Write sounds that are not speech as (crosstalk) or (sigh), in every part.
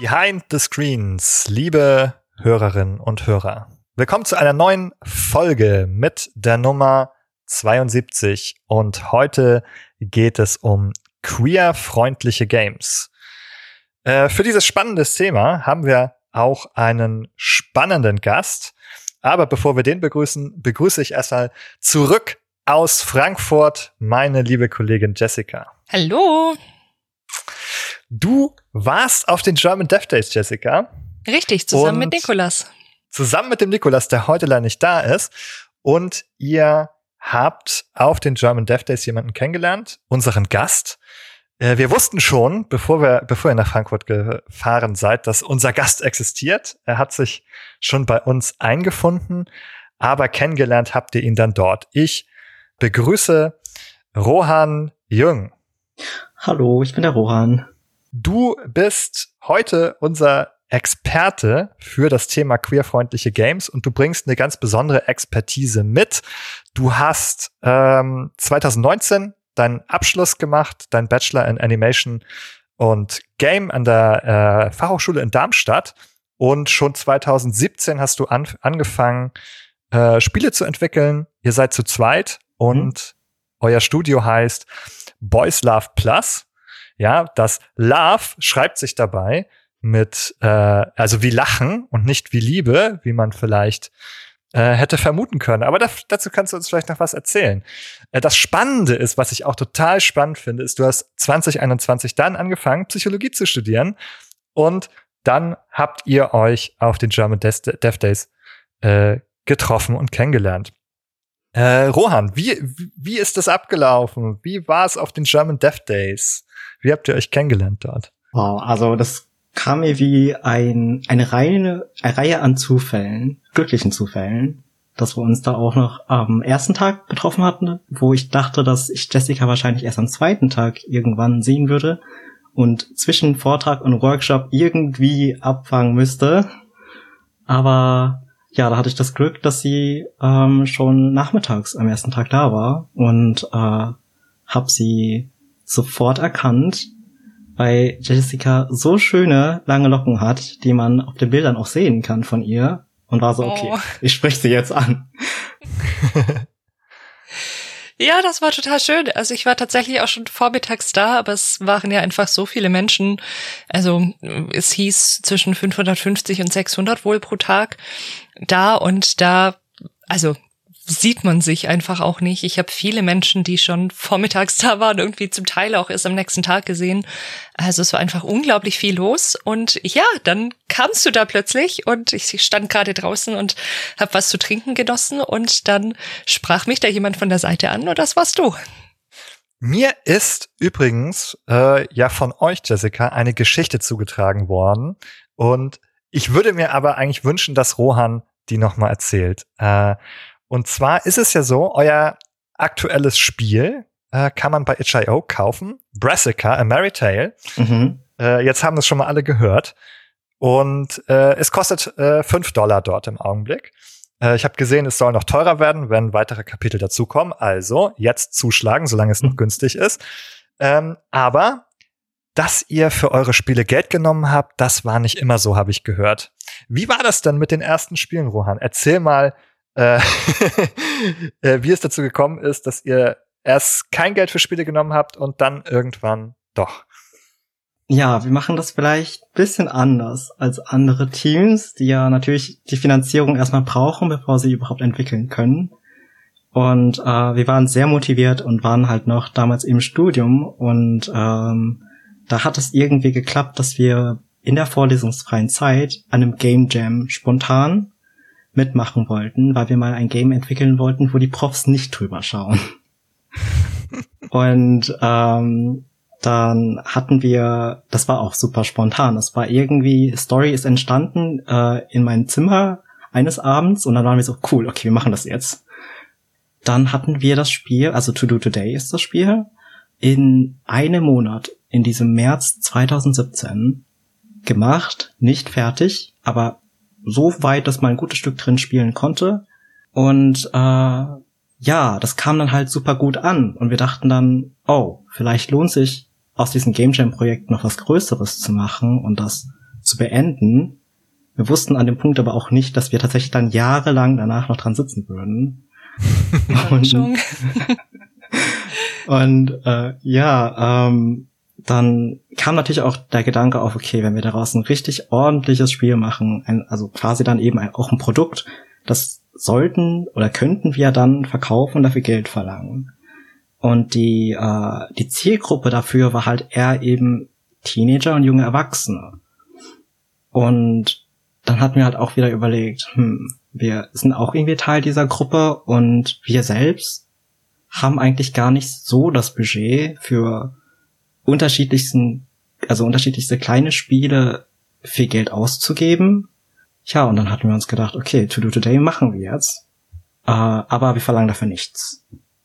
Behind the Screens, liebe Hörerinnen und Hörer. Willkommen zu einer neuen Folge mit der Nummer 72 und heute geht es um queer-freundliche Games. Äh, für dieses spannende Thema haben wir auch einen spannenden Gast. Aber bevor wir den begrüßen, begrüße ich erstmal zurück aus Frankfurt meine liebe Kollegin Jessica. Hallo. Du warst auf den German Death Days, Jessica. Richtig, zusammen mit Nikolas. Zusammen mit dem Nikolas, der heute leider nicht da ist. Und ihr habt auf den German Death Days jemanden kennengelernt, unseren Gast. Äh, wir wussten schon, bevor wir, bevor ihr nach Frankfurt gefahren seid, dass unser Gast existiert. Er hat sich schon bei uns eingefunden, aber kennengelernt habt ihr ihn dann dort. Ich begrüße Rohan Jung. Hallo, ich bin der Rohan. Du bist heute unser Experte für das Thema queerfreundliche Games und du bringst eine ganz besondere Expertise mit. Du hast ähm, 2019 deinen Abschluss gemacht, dein Bachelor in Animation und Game an der äh, Fachhochschule in Darmstadt und schon 2017 hast du an, angefangen, äh, Spiele zu entwickeln. Ihr seid zu zweit und mhm. euer Studio heißt Boys Love Plus. Ja, das Love schreibt sich dabei mit, äh, also wie Lachen und nicht wie Liebe, wie man vielleicht äh, hätte vermuten können. Aber da, dazu kannst du uns vielleicht noch was erzählen. Äh, das Spannende ist, was ich auch total spannend finde, ist, du hast 2021 dann angefangen, Psychologie zu studieren und dann habt ihr euch auf den German Dev Days äh, getroffen und kennengelernt. Äh, Rohan, wie, wie ist das abgelaufen? Wie war es auf den German Dev Days? Wie habt ihr euch kennengelernt dort? Wow, also das kam mir wie ein, eine, Reihe, eine Reihe an Zufällen, glücklichen Zufällen, dass wir uns da auch noch am ersten Tag betroffen hatten, wo ich dachte, dass ich Jessica wahrscheinlich erst am zweiten Tag irgendwann sehen würde und zwischen Vortrag und Workshop irgendwie abfangen müsste. Aber ja, da hatte ich das Glück, dass sie ähm, schon nachmittags am ersten Tag da war und äh, habe sie sofort erkannt, weil Jessica so schöne lange Locken hat, die man auf den Bildern auch sehen kann von ihr und war so, okay, oh. ich spreche sie jetzt an. (laughs) Ja, das war total schön. Also ich war tatsächlich auch schon vormittags da, aber es waren ja einfach so viele Menschen. Also es hieß zwischen 550 und 600 wohl pro Tag da und da, also sieht man sich einfach auch nicht. Ich habe viele Menschen, die schon vormittags (laughs) da waren, irgendwie zum Teil auch erst am nächsten Tag gesehen. Also es war einfach unglaublich viel los. Und ja, dann kamst du da plötzlich und ich stand gerade draußen und habe was zu trinken genossen und dann sprach mich da jemand von der Seite an und das warst du. Mir ist übrigens äh, ja von euch, Jessica, eine Geschichte zugetragen worden. Und ich würde mir aber eigentlich wünschen, dass Rohan die nochmal erzählt. Äh, und zwar ist es ja so, euer aktuelles Spiel äh, kann man bei itch.io kaufen. Brassica, A Merry Tale. Mhm. Äh, jetzt haben das schon mal alle gehört. Und äh, es kostet äh, 5 Dollar dort im Augenblick. Äh, ich habe gesehen, es soll noch teurer werden, wenn weitere Kapitel dazukommen. Also jetzt zuschlagen, solange es noch mhm. günstig ist. Ähm, aber dass ihr für eure Spiele Geld genommen habt, das war nicht immer so, habe ich gehört. Wie war das denn mit den ersten Spielen, Rohan? Erzähl mal, äh, (laughs) äh, wie es dazu gekommen ist, dass ihr erst kein Geld für Spiele genommen habt und dann irgendwann doch. Ja, wir machen das vielleicht bisschen anders als andere Teams, die ja natürlich die Finanzierung erstmal brauchen, bevor sie überhaupt entwickeln können. Und äh, wir waren sehr motiviert und waren halt noch damals im Studium und ähm, da hat es irgendwie geklappt, dass wir in der vorlesungsfreien Zeit an einem Game Jam spontan mitmachen wollten, weil wir mal ein Game entwickeln wollten, wo die Profs nicht drüber schauen. (laughs) Und ähm, dann hatten wir, das war auch super spontan. Das war irgendwie, Story ist entstanden äh, in meinem Zimmer eines Abends und dann waren wir so, cool, okay, wir machen das jetzt. dann hatten wir das Spiel, also To Do Today ist das Spiel, in einem Monat, in diesem März 2017 gemacht, nicht fertig, aber so weit, dass man ein gutes Stück drin spielen konnte. Und äh, ja, das kam dann halt super gut an. Und wir dachten dann, oh, vielleicht lohnt sich aus diesem Game Jam Projekt noch was Größeres zu machen und das zu beenden. Wir wussten an dem Punkt aber auch nicht, dass wir tatsächlich dann jahrelang danach noch dran sitzen würden. (laughs) und, (laughs) und äh, ja, ähm, dann kam natürlich auch der Gedanke auf, okay, wenn wir daraus ein richtig ordentliches Spiel machen, ein, also quasi dann eben ein, auch ein Produkt, das sollten oder könnten wir dann verkaufen und dafür Geld verlangen. Und die, äh, die Zielgruppe dafür war halt eher eben Teenager und junge Erwachsene. Und dann hatten wir halt auch wieder überlegt, hm, wir sind auch irgendwie Teil dieser Gruppe und wir selbst haben eigentlich gar nicht so das Budget für unterschiedlichsten, also unterschiedlichste kleine Spiele viel Geld auszugeben. Ja, und dann hatten wir uns gedacht, okay, To Do Today machen wir jetzt. Äh, aber wir verlangen dafür nichts.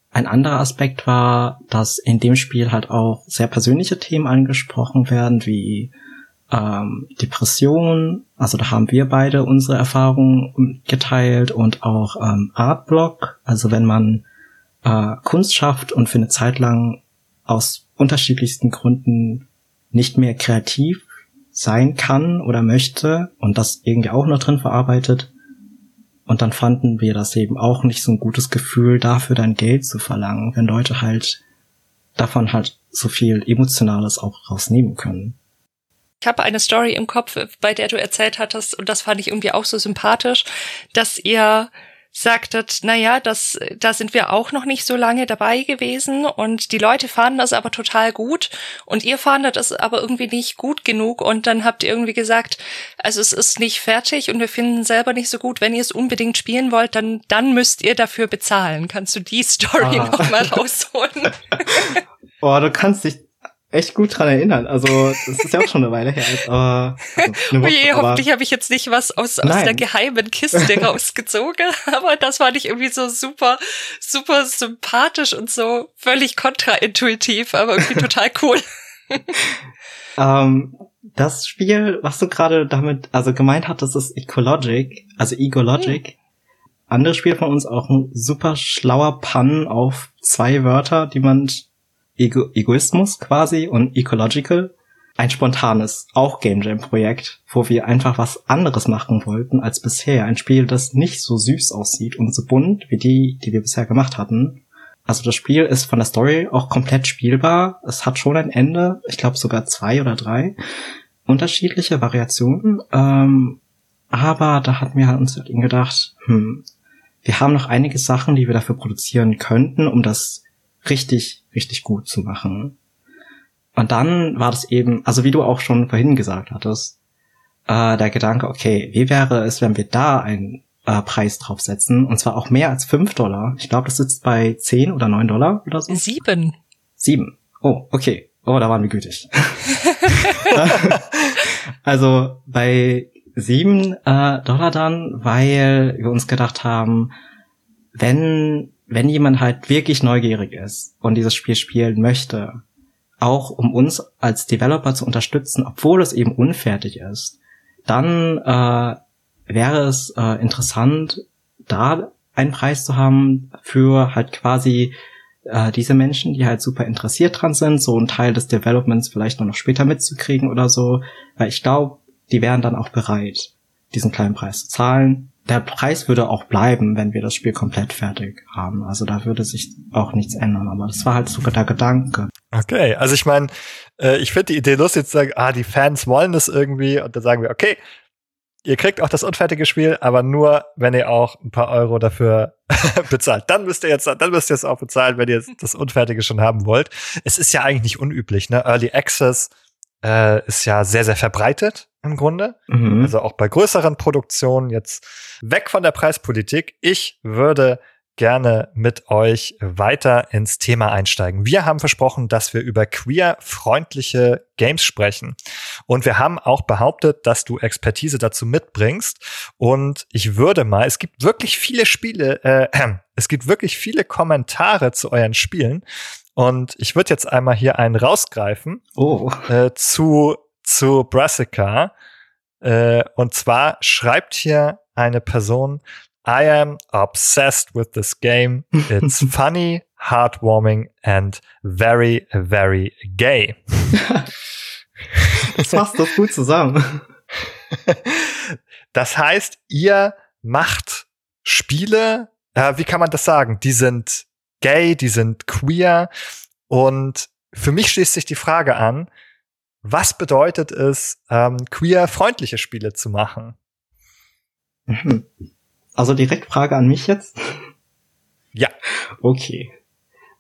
Ein anderer Aspekt war, dass in dem Spiel halt auch sehr persönliche Themen angesprochen werden, wie ähm, Depression. Also da haben wir beide unsere Erfahrungen geteilt und auch ähm, Artblock. Also wenn man äh, Kunst schafft und für eine Zeit lang aus unterschiedlichsten Gründen nicht mehr kreativ sein kann oder möchte und das irgendwie auch noch drin verarbeitet. Und dann fanden wir das eben auch nicht so ein gutes Gefühl, dafür dein Geld zu verlangen, wenn Leute halt davon halt so viel Emotionales auch rausnehmen können. Ich habe eine Story im Kopf, bei der du erzählt hattest, und das fand ich irgendwie auch so sympathisch, dass ihr sagtet, na ja, das, da sind wir auch noch nicht so lange dabei gewesen und die Leute fanden das aber total gut und ihr fandet es aber irgendwie nicht gut genug und dann habt ihr irgendwie gesagt, also es ist nicht fertig und wir finden selber nicht so gut. Wenn ihr es unbedingt spielen wollt, dann, dann müsst ihr dafür bezahlen. Kannst du die (laughs) Story ah. noch mal rausholen? Boah, (laughs) du kannst dich echt gut dran erinnern. Also, das ist ja auch schon eine Weile her. Aber, also Woche, Oje, hoffentlich habe ich jetzt nicht was aus, aus der geheimen Kiste (laughs) rausgezogen. Aber das fand ich irgendwie so super, super sympathisch und so völlig kontraintuitiv, aber irgendwie (laughs) total cool. ähm, das Spiel, was du gerade damit, also gemeint hattest, ist Ecologic, also Egologic. Hm. Anderes Spiel von uns auch ein super schlauer Pun auf zwei Wörter, die man Ego Egoismus quasi und Ecological. Ein spontanes, auch Game Jam Projekt, wo wir einfach was anderes machen wollten als bisher. Ein Spiel, das nicht so süß aussieht und so bunt wie die, die wir bisher gemacht hatten. Also das Spiel ist von der Story auch komplett spielbar. Es hat schon ein Ende, ich glaube sogar zwei oder drei unterschiedliche Variationen. Ähm, aber da hatten wir halt uns halt gedacht, hm, wir haben noch einige Sachen, die wir dafür produzieren könnten, um das richtig, richtig gut zu machen. Und dann war das eben, also wie du auch schon vorhin gesagt hattest, äh, der Gedanke, okay, wie wäre es, wenn wir da einen äh, Preis draufsetzen? Und zwar auch mehr als fünf Dollar. Ich glaube, das sitzt bei zehn oder neun Dollar oder so. Sieben. Sieben. Oh, okay. Oh, da waren wir gütig. (laughs) also bei sieben äh, Dollar dann, weil wir uns gedacht haben, wenn wenn jemand halt wirklich neugierig ist und dieses Spiel spielen möchte, auch um uns als Developer zu unterstützen, obwohl es eben unfertig ist, dann äh, wäre es äh, interessant, da einen Preis zu haben für halt quasi äh, diese Menschen, die halt super interessiert dran sind, so einen Teil des Developments vielleicht nur noch später mitzukriegen oder so, weil ich glaube, die wären dann auch bereit, diesen kleinen Preis zu zahlen, der Preis würde auch bleiben, wenn wir das Spiel komplett fertig haben. Also da würde sich auch nichts ändern. Aber das war halt sogar der Gedanke. Okay, also ich meine, äh, ich finde die Idee lustig zu sagen, ah, die Fans wollen das irgendwie und dann sagen wir, okay, ihr kriegt auch das unfertige Spiel, aber nur, wenn ihr auch ein paar Euro dafür (laughs) bezahlt. Dann müsst ihr jetzt, dann müsst ihr es auch bezahlen, wenn ihr das Unfertige schon haben wollt. Es ist ja eigentlich nicht unüblich, ne? Early Access äh, ist ja sehr, sehr verbreitet im Grunde. Mhm. Also auch bei größeren Produktionen jetzt weg von der Preispolitik. Ich würde gerne mit euch weiter ins Thema einsteigen. Wir haben versprochen, dass wir über queer-freundliche Games sprechen. Und wir haben auch behauptet, dass du Expertise dazu mitbringst. Und ich würde mal, es gibt wirklich viele Spiele, äh, (clears throat) es gibt wirklich viele Kommentare zu euren Spielen. Und ich würde jetzt einmal hier einen rausgreifen Oh. äh, zu, zu Brassica. Äh, und zwar schreibt hier eine Person, I am obsessed with this game. It's (laughs) funny, heartwarming and very, very gay. Das fasst das gut zusammen. (laughs) Das heißt, ihr macht Spiele, äh, wie kann man das sagen? Die sind gay, die sind queer. Und für mich schließt sich die Frage an, was bedeutet es, ähm, queer-freundliche Spiele zu machen? (laughs) Also direkt Frage an mich jetzt? Ja. Okay.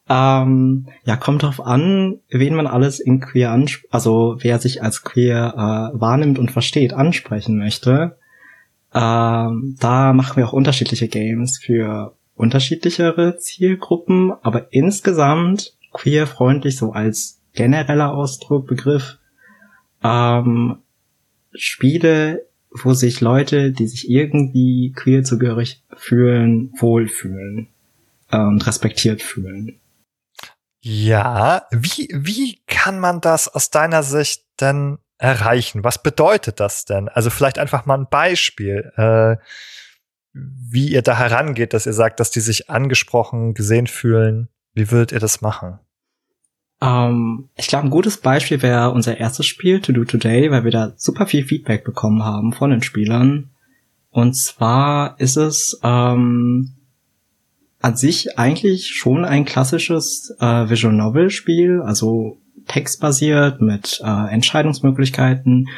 Ähm, ja, kommt drauf an, wen man alles in queer ansp also wer sich als queer äh, wahrnimmt und versteht, ansprechen möchte. Ähm, da machen wir auch unterschiedliche Games für unterschiedlichere Zielgruppen, aber insgesamt queer-freundlich so als genereller Ausdruck, Begriff, ähm, Spiele, wo sich Leute, die sich irgendwie queer zugehörig fühlen, wohlfühlen äh, und respektiert fühlen. Ja, wie, wie kann man das aus deiner Sicht denn erreichen? Was bedeutet das denn? Also vielleicht einfach mal ein Beispiel, äh, wie ihr da herangeht, dass ihr sagt, dass die sich angesprochen, gesehen fühlen. Wie würdet ihr das machen? Ähm, ich glaube, ein gutes Beispiel wäre unser erstes Spiel, To Do Today, weil wir da super viel Feedback bekommen haben von den Spielern. Und zwar ist es ähm, an sich eigentlich schon ein klassisches äh, Visual Novel Spiel, also textbasiert mit äh, Entscheidungsmöglichkeiten,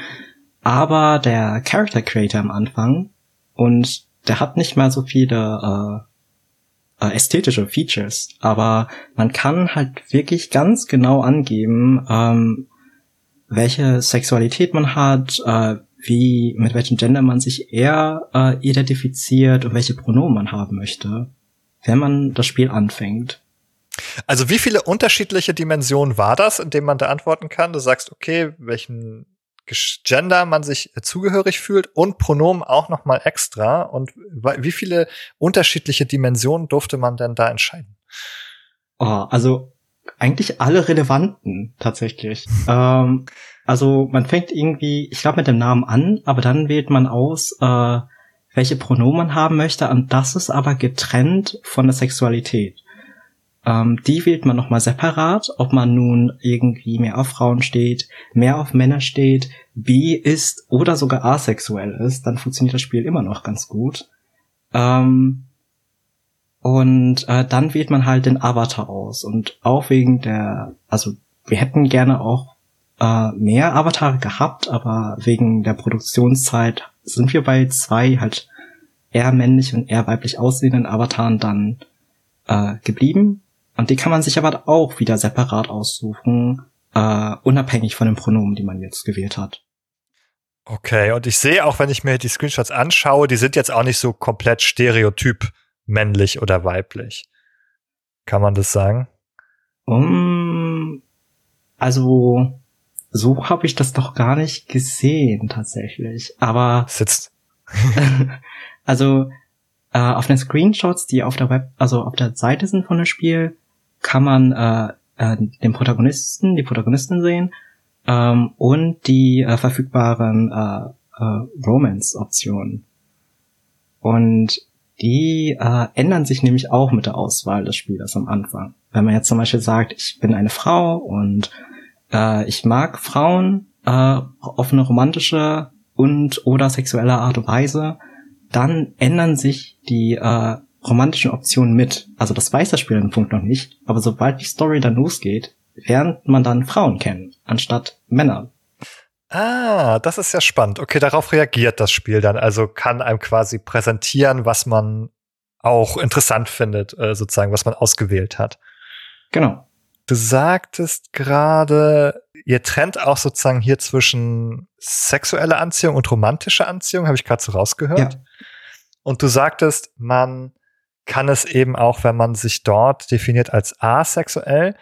aber der Character Creator am Anfang und der hat nicht mal so viele äh, ästhetische Features, aber man kann halt wirklich ganz genau angeben, ähm, welche Sexualität man hat, äh, wie mit welchem Gender man sich eher äh, identifiziert und welche Pronomen man haben möchte wenn man das Spiel anfängt. Also wie viele unterschiedliche Dimensionen war das, in denen man da antworten kann? Du sagst, okay, welchen Gender man sich zugehörig fühlt und Pronomen auch noch mal extra. Und wie viele unterschiedliche Dimensionen durfte man denn da entscheiden? Oh, also eigentlich alle relevanten tatsächlich. ähm, also man fängt irgendwie, ich glaube, mit dem Namen an, aber dann wählt man aus, äh, welche Pronomen man haben möchte, und das ist aber getrennt von der Sexualität. Ähm, die wählt man nochmal separat, ob man nun irgendwie mehr auf Frauen steht, mehr auf Männer steht, bi ist oder sogar asexuell ist, dann funktioniert das Spiel immer noch ganz gut. Ähm, und äh, dann wählt man halt den Avatar aus. Und auch wegen der, also wir hätten gerne auch äh, mehr Avatare gehabt, aber wegen der Produktionszeit sind wir bei zwei halt eher männlich und eher weiblich aussehenden Avataren dann äh, geblieben. Und die kann man sich aber auch wieder separat aussuchen, äh, unabhängig von den Pronomen, die man jetzt gewählt hat. Okay, und ich sehe auch, wenn ich mir die Screenshots anschaue, die sind jetzt auch nicht so komplett stereotyp männlich oder weiblich. Kann man das sagen? Um, also so habe ich das doch gar nicht gesehen tatsächlich. Aber sitzt. (laughs) also äh, auf den Screenshots, die auf der Web, also auf der Seite sind von dem Spiel, kann man äh, äh, den Protagonisten, die Protagonistin sehen ähm, und die äh, verfügbaren äh, äh, Romance-Optionen. Und die äh, ändern sich nämlich auch mit der Auswahl des Spielers am Anfang. Wenn man jetzt zum Beispiel sagt, ich bin eine Frau und äh, ich mag Frauen äh, auf eine romantische und oder sexuelle Art und Weise, dann ändern sich die äh, romantischen Optionen mit. Also das weiß das Spiel an dem Punkt noch nicht, aber sobald die Story dann losgeht, lernt man dann Frauen kennen, anstatt Männer. Ah, das ist ja spannend. Okay, darauf reagiert das Spiel dann. Also kann einem quasi präsentieren, was man auch interessant findet, äh, sozusagen, was man ausgewählt hat. Genau. Du sagtest gerade, ihr trennt auch sozusagen hier zwischen sexuelle Anziehung und romantische Anziehung, habe ich gerade so rausgehört. Ja. Und du sagtest, man kann es eben auch, wenn man sich dort definiert als asexuell,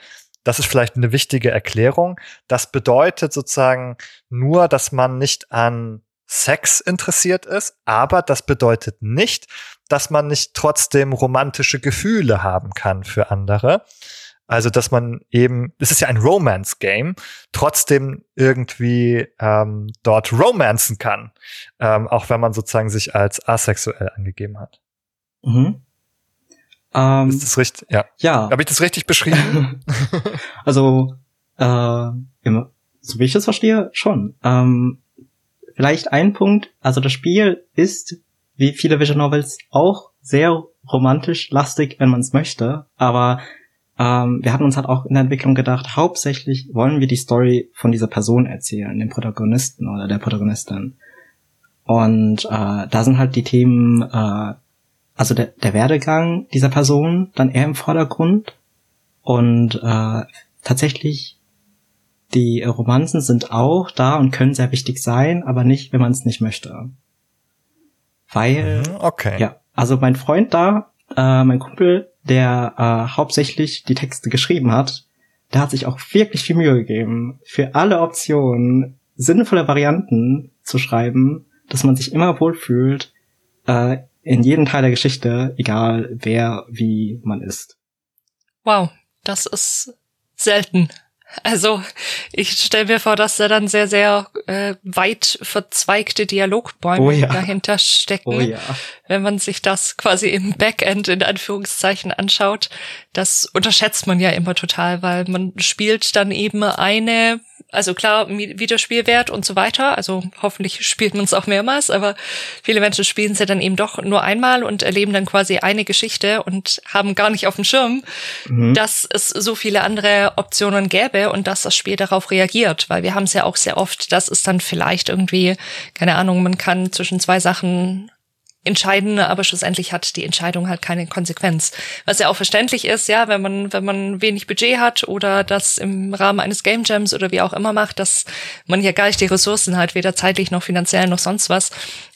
das ist vielleicht eine wichtige Erklärung. Das bedeutet sozusagen nur, dass man nicht an Sex interessiert ist, aber das bedeutet nicht, dass man nicht trotzdem romantische Gefühle haben kann für andere. Also, dass man eben, es ist ja ein Romance-Game, trotzdem irgendwie ähm, dort romanzen kann, ähm, auch wenn man sozusagen sich als asexuell angegeben hat. Mhm. Ähm, ist das richtig? Ja. Ja. Habe ich das richtig beschrieben? (laughs) (laughs) also, äh, immer, so wie ich es verstehe, schon. Ähm, vielleicht ein Punkt, also das Spiel ist, wie viele Visual Novels, auch sehr romantisch lastig, wenn man es möchte, aber ähm, wir hatten uns halt auch in der Entwicklung gedacht, hauptsächlich wollen wir die Story von dieser Person erzählen, dem Protagonisten oder der Protagonistin. Und äh, da sind halt die Themen, äh, also der, der Werdegang dieser Person dann eher im Vordergrund. Und äh, tatsächlich, die Romanzen sind auch da und können sehr wichtig sein, aber nicht, wenn man es nicht möchte. Weil, mhm, okay. ja, also mein Freund da, äh, mein Kumpel, der äh, hauptsächlich die Texte geschrieben hat, der hat sich auch wirklich viel Mühe gegeben, für alle Optionen sinnvolle Varianten zu schreiben, dass man sich immer wohlfühlt, äh, in jedem Teil der Geschichte, egal wer, wie man ist. Wow, das ist selten. Also ich stelle mir vor, dass da dann sehr, sehr äh, weit verzweigte Dialogbäume oh ja. dahinter stecken. Oh ja. Wenn man sich das quasi im Backend in Anführungszeichen anschaut, das unterschätzt man ja immer total, weil man spielt dann eben eine also klar, Videospielwert und so weiter. Also hoffentlich spielt man es auch mehrmals, aber viele Menschen spielen es ja dann eben doch nur einmal und erleben dann quasi eine Geschichte und haben gar nicht auf dem Schirm, mhm. dass es so viele andere Optionen gäbe und dass das Spiel darauf reagiert. Weil wir haben es ja auch sehr oft, dass es dann vielleicht irgendwie, keine Ahnung, man kann zwischen zwei Sachen entscheiden, aber schlussendlich hat die Entscheidung halt keine Konsequenz. Was ja auch verständlich ist, ja, wenn man, wenn man wenig Budget hat oder das im Rahmen eines Game Jams oder wie auch immer macht, dass man ja gar nicht die Ressourcen hat, weder zeitlich noch finanziell noch sonst was,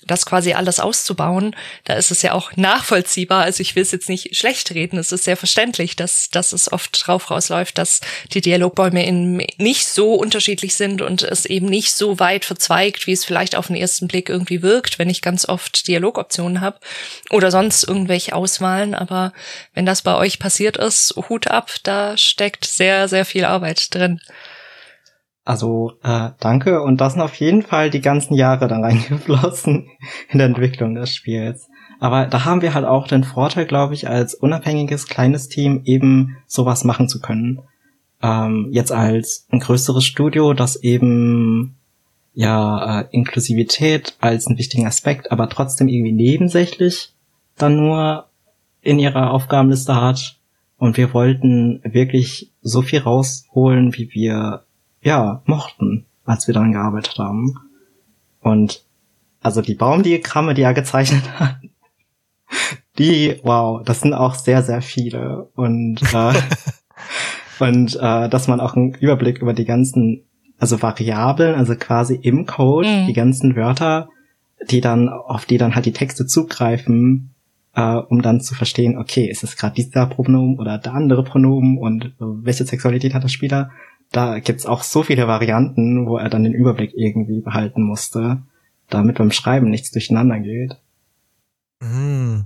das quasi alles auszubauen, da ist es ja auch nachvollziehbar. Also ich will es jetzt nicht schlecht reden, es ist sehr verständlich, dass, dass es oft drauf rausläuft, dass die Dialogbäume in nicht so unterschiedlich sind und es eben nicht so weit verzweigt, wie es vielleicht auf den ersten Blick irgendwie wirkt, wenn ich ganz oft Dialogoptionen habe oder sonst irgendwelche Auswahlen. Aber wenn das bei euch passiert ist, Hut ab, da steckt sehr, sehr viel Arbeit drin. Also äh, danke und das sind auf jeden Fall die ganzen Jahre dann reingeflossen (laughs) in der Entwicklung des Spiels. Aber da haben wir halt auch den Vorteil, glaube ich, als unabhängiges kleines Team eben sowas machen zu können. Ähm, jetzt als ein größeres Studio, das eben ja äh, Inklusivität als einen wichtigen Aspekt, aber trotzdem irgendwie nebensächlich dann nur in ihrer Aufgabenliste hat. Und wir wollten wirklich so viel rausholen, wie wir ja, mochten, als wir daran gearbeitet haben. Und also die Baumdiagramme, die er gezeichnet hat, (laughs) die, wow, das sind auch sehr, sehr viele. Und, äh, (laughs) und äh, dass man auch einen Überblick über die ganzen, also Variablen, also quasi im Code, mhm. die ganzen Wörter, die dann, auf die dann halt die Texte zugreifen, äh, um dann zu verstehen, okay, ist es gerade dieser Pronomen oder der andere Pronomen und äh, welche Sexualität hat der Spieler? Da gibt's auch so viele Varianten, wo er dann den Überblick irgendwie behalten musste, damit beim Schreiben nichts durcheinander geht. Mm.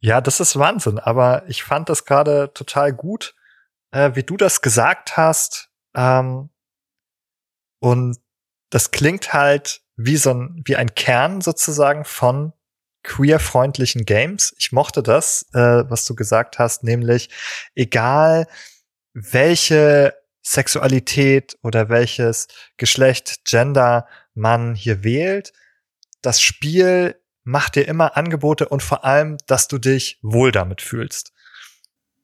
Ja, das ist Wahnsinn, aber ich fand das gerade total gut, äh, wie du das gesagt hast. Ähm, und das klingt halt wie so ein, wie ein Kern sozusagen von queerfreundlichen Games. Ich mochte das, äh, was du gesagt hast, nämlich egal welche Sexualität oder welches Geschlecht, Gender man hier wählt. Das Spiel macht dir immer Angebote und vor allem, dass du dich wohl damit fühlst.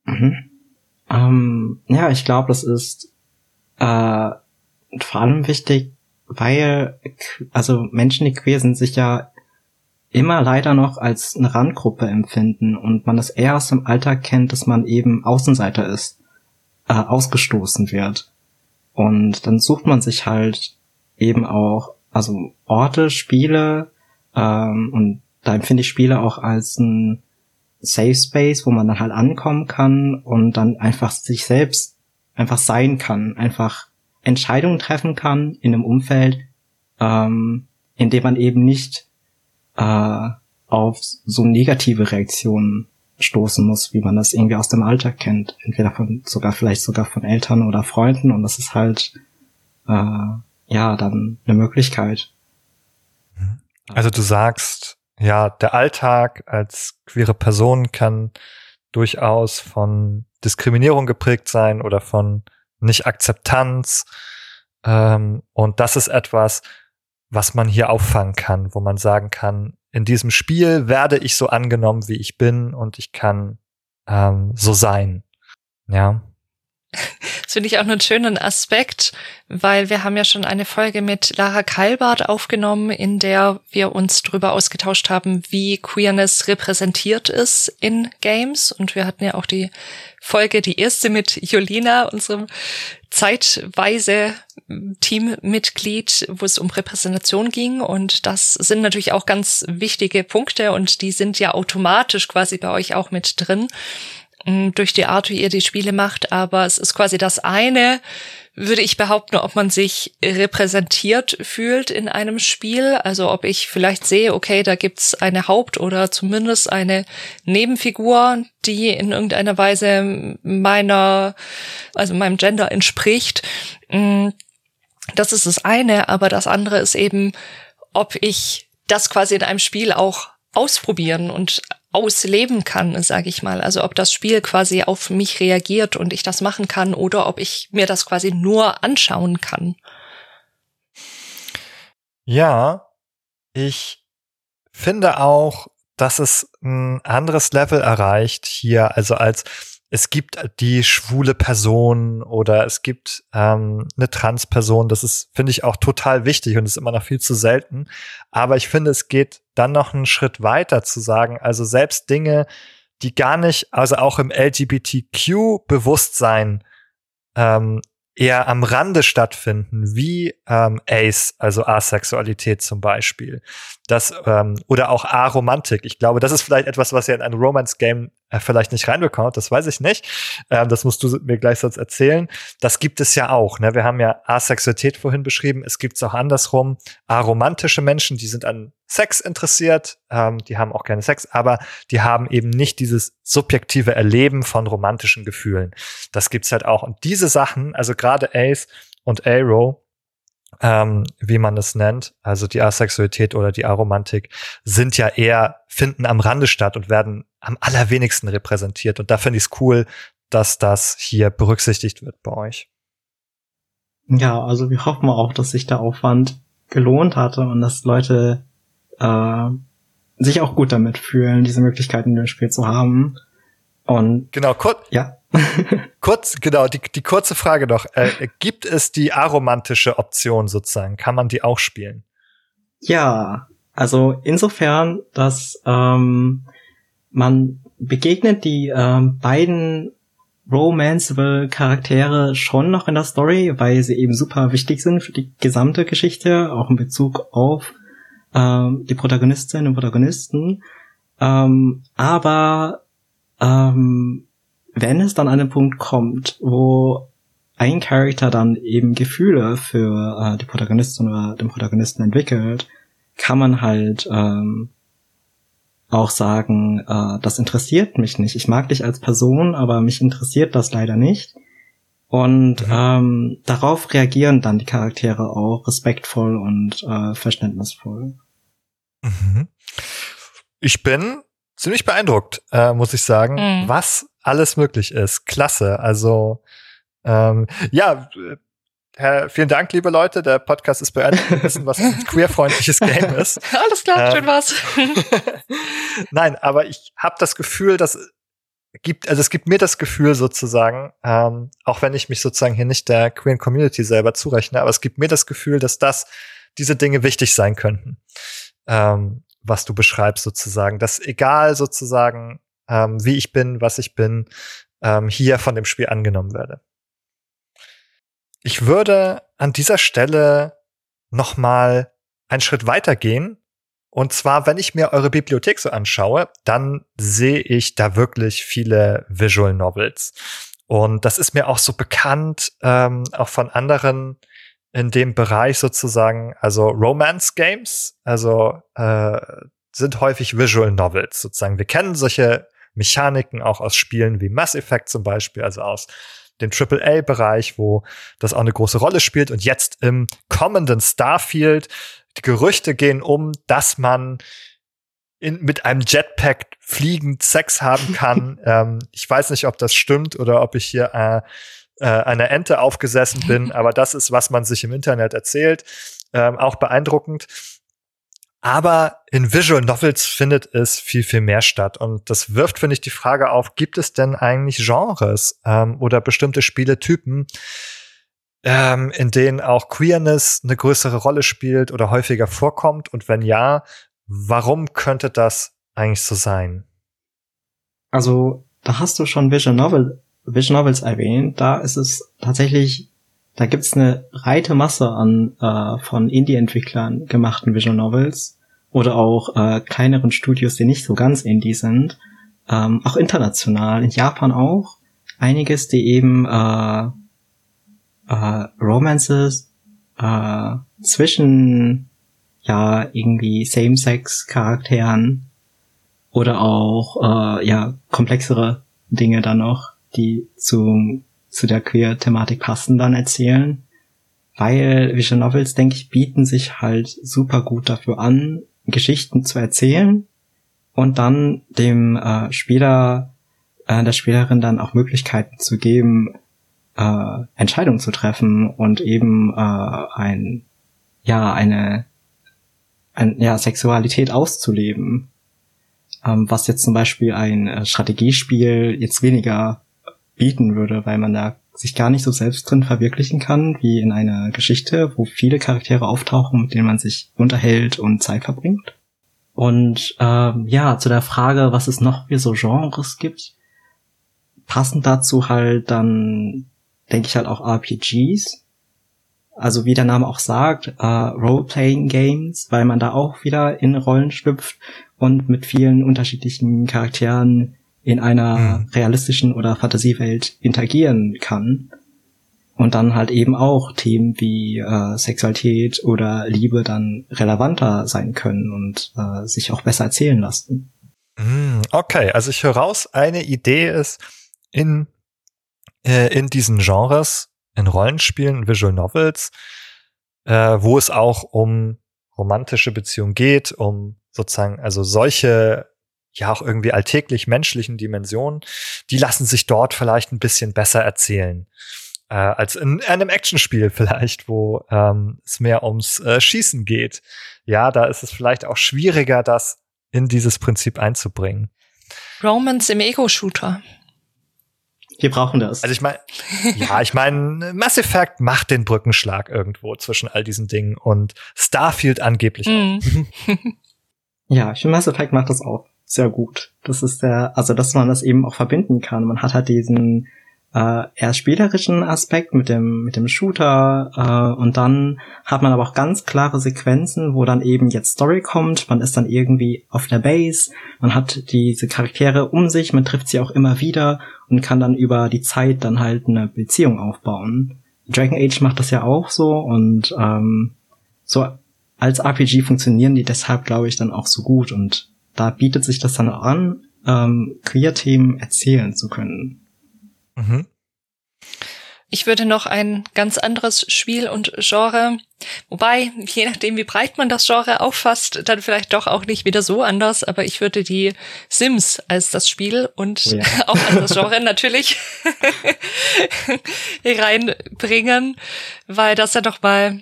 Mhm. Ähm, ja, ich glaube, das ist äh, vor allem wichtig, weil also Menschen, die queer sind, sich ja immer leider noch als eine Randgruppe empfinden und man das eher aus dem Alltag kennt, dass man eben Außenseiter ist äh, ausgestoßen wird. Und dann sucht man sich halt eben auch, also Orte, Spiele, ähm, und da empfinde ich Spiele auch als ein Safe Space, wo man dann halt ankommen kann und dann einfach sich selbst einfach sein kann, einfach Entscheidungen treffen kann in einem Umfeld, ähm, in dem man eben nicht äh, auf so negative Reaktionen stoßen muss, wie man das irgendwie aus dem Alltag kennt. Entweder von sogar vielleicht sogar von Eltern oder Freunden und das ist halt äh, ja dann eine Möglichkeit. Also du sagst, ja, der Alltag als queere Person kann durchaus von Diskriminierung geprägt sein oder von Nicht-Akzeptanz. Ähm, und das ist etwas, was man hier auffangen kann, wo man sagen kann, in diesem Spiel werde ich so angenommen, wie ich bin und ich kann ähm, so sein. Ja. Das finde ich auch einen schönen Aspekt, weil wir haben ja schon eine Folge mit Lara Kalbart aufgenommen, in der wir uns darüber ausgetauscht haben, wie Queerness repräsentiert ist in Games. Und wir hatten ja auch die Folge, die erste mit Jolina, unserem zeitweise Teammitglied, wo es um Repräsentation ging. Und das sind natürlich auch ganz wichtige Punkte und die sind ja automatisch quasi bei euch auch mit drin durch die Art, wie ihr die Spiele macht, aber es ist quasi das eine, würde ich behaupten, ob man sich repräsentiert fühlt in einem Spiel. Also ob ich vielleicht sehe, okay, da gibt's eine Haupt- oder zumindest eine Nebenfigur, die in irgendeiner Weise meiner, also meinem Gender entspricht. Das ist das eine, aber das andere ist eben, ob ich das quasi in einem Spiel auch ausprobieren und ausleben kann, sage ich mal. Also ob das Spiel quasi auf mich reagiert und ich das machen kann oder ob ich mir das quasi nur anschauen kann. Ja, ich finde auch, dass es ein anderes Level erreicht hier, also als es gibt die schwule Person oder es gibt ähm, eine Transperson. Das ist, finde ich, auch total wichtig und ist immer noch viel zu selten. Aber ich finde, es geht dann noch einen Schritt weiter zu sagen, also selbst Dinge, die gar nicht, also auch im LGBTQ-Bewusstsein ähm, eher am Rande stattfinden, wie ähm, Ace, also Asexualität zum Beispiel. Das, ähm, oder auch Aromantik. Ich glaube, das ist vielleicht etwas, was ihr in ein Romance-Game äh, vielleicht nicht reinbekommt, das weiß ich nicht. Ähm, das musst du mir gleich sonst erzählen. Das gibt es ja auch. Ne? Wir haben ja Asexualität vorhin beschrieben. Es gibt es auch andersrum. Aromantische Menschen, die sind an Sex interessiert, ähm, die haben auch gerne Sex, aber die haben eben nicht dieses subjektive Erleben von romantischen Gefühlen. Das gibt's halt auch. Und diese Sachen, also gerade Ace und Arrow, ähm, wie man es nennt, also die Asexualität oder die Aromantik, sind ja eher, finden am Rande statt und werden am allerwenigsten repräsentiert. Und da finde ich es cool, dass das hier berücksichtigt wird bei euch. Ja, also wir hoffen auch, dass sich der Aufwand gelohnt hatte und dass Leute äh, sich auch gut damit fühlen, diese Möglichkeiten in dem Spiel zu haben. Und genau, kurz, ja. (laughs) kurz, genau, die, die kurze Frage noch. Äh, gibt es die aromantische Option sozusagen? Kann man die auch spielen? Ja, also insofern, dass ähm, man begegnet die ähm, beiden romanceable Charaktere schon noch in der Story, weil sie eben super wichtig sind für die gesamte Geschichte, auch in Bezug auf ähm, die Protagonistinnen und Protagonisten. Ähm, aber ähm, wenn es dann an den Punkt kommt, wo ein Charakter dann eben Gefühle für äh, die Protagonistin oder den Protagonisten entwickelt, kann man halt ähm, auch sagen, äh, das interessiert mich nicht. Ich mag dich als Person, aber mich interessiert das leider nicht. Und mhm. ähm, darauf reagieren dann die Charaktere auch respektvoll und äh, verständnisvoll. Mhm. Ich bin ziemlich beeindruckt, äh, muss ich sagen, mhm. was alles möglich ist. Klasse. Also ähm, ja, Herr, vielen Dank, liebe Leute. Der Podcast ist beendet. Wir wissen, was ein (laughs) queerfreundliches Game ist. (laughs) Alles klar, schön ähm, war's. (laughs) Nein, aber ich habe das Gefühl, dass gibt, also es gibt mir das Gefühl sozusagen, ähm, auch wenn ich mich sozusagen hier nicht der queeren Community selber zurechne, aber es gibt mir das Gefühl, dass das diese Dinge wichtig sein könnten ähm, was du beschreibst sozusagen. Dass egal sozusagen, ähm, wie ich bin, was ich bin, ähm, hier von dem Spiel angenommen werde. Ich würde an dieser Stelle noch mal einen Schritt weitergehen Und zwar, wenn ich mir eure Bibliothek so anschaue, dann sehe ich da wirklich viele Visual Novels. Und das ist mir auch so bekannt, ähm, auch von anderen in dem Bereich sozusagen, also Romance Games, also äh, sind häufig Visual Novels sozusagen. Wir kennen solche Mechaniken auch aus Spielen wie Mass Effect zum Beispiel, also aus dem AAA-Bereich, wo das auch eine große Rolle spielt. Und jetzt im kommenden Starfield die Gerüchte gehen um, dass man in, mit einem Jetpack fliegend Sex haben kann. (laughs) ähm, ich weiß nicht, ob das stimmt oder ob ich hier äh, äh, einer Ente aufgesessen bin, (laughs) aber das ist, was man sich im Internet erzählt. Ähm, auch beeindruckend. Aber in Visual Novels findet es viel, viel mehr statt. Und das wirft, finde ich, die Frage auf, gibt es denn eigentlich Genres ähm, oder bestimmte Spieletypen, ähm, in denen auch Queerness eine größere Rolle spielt oder häufiger vorkommt? Und wenn ja, warum könnte das eigentlich so sein? Also, da hast du schon Visual, Novel, Visual Novels erwähnt. Da ist es tatsächlich, da gibt's eine breite Masse an äh, von Indie-Entwicklern gemachten Visual Novels oder auch äh, kleineren Studios, die nicht so ganz Indie sind. Ähm, auch international, in Japan auch. Einiges, die eben äh, äh, Romances äh, zwischen ja irgendwie Same-Sex-Charakteren oder auch äh, ja komplexere Dinge dann noch, die zu zu der Queer-Thematik passen, dann erzählen. Weil Visual Novels, denke ich, bieten sich halt super gut dafür an, Geschichten zu erzählen und dann dem äh, Spieler, äh, der Spielerin dann auch Möglichkeiten zu geben, äh, Entscheidungen zu treffen und eben äh, ein ja eine ein, ja Sexualität auszuleben, ähm, was jetzt zum Beispiel ein äh, Strategiespiel jetzt weniger bieten würde, weil man da sich gar nicht so selbst drin verwirklichen kann wie in einer Geschichte, wo viele Charaktere auftauchen, mit denen man sich unterhält und Zeit verbringt. Und ähm, ja, zu der Frage, was es noch für so Genres gibt, passend dazu halt dann denke ich halt auch RPGs. Also wie der Name auch sagt, äh, Role-Playing Games, weil man da auch wieder in Rollen schlüpft und mit vielen unterschiedlichen Charakteren in einer mhm. realistischen oder Fantasiewelt interagieren kann. Und dann halt eben auch Themen wie äh, Sexualität oder Liebe dann relevanter sein können und äh, sich auch besser erzählen lassen. Mhm, okay, also ich höre raus, eine Idee ist, in äh, in diesen Genres, in Rollenspielen, Visual Novels, äh, wo es auch um romantische Beziehungen geht, um sozusagen, also solche ja auch irgendwie alltäglich menschlichen Dimensionen, die lassen sich dort vielleicht ein bisschen besser erzählen. Äh, als in einem Actionspiel vielleicht, wo ähm, es mehr ums äh, Schießen geht. Ja, da ist es vielleicht auch schwieriger, das in dieses Prinzip einzubringen. Romance im Ego-Shooter. Wir brauchen das. Also ich meine, ja, ich meine, Mass Effect macht den Brückenschlag irgendwo zwischen all diesen Dingen und Starfield angeblich mm. (laughs) ja, ich finde Mass Effect macht das auch sehr gut. Das ist der, also dass man das eben auch verbinden kann. Man hat halt diesen äh, eher spielerischen Aspekt mit dem mit dem Shooter äh, und dann hat man aber auch ganz klare Sequenzen, wo dann eben jetzt Story kommt. Man ist dann irgendwie auf der Base, man hat diese Charaktere um sich, man trifft sie auch immer wieder und kann dann über die Zeit dann halt eine Beziehung aufbauen. Dragon Age macht das ja auch so und ähm, so als RPG funktionieren die deshalb, glaube ich, dann auch so gut und da bietet sich das dann an, ähm, Queer-Themen erzählen zu können. Mhm. Ich würde noch ein ganz anderes Spiel und Genre, wobei, je nachdem, wie breit man das Genre auffasst, dann vielleicht doch auch nicht wieder so anders, aber ich würde die Sims als das Spiel und oh ja. (laughs) auch als das Genre natürlich (laughs) reinbringen, weil das ja doch mal,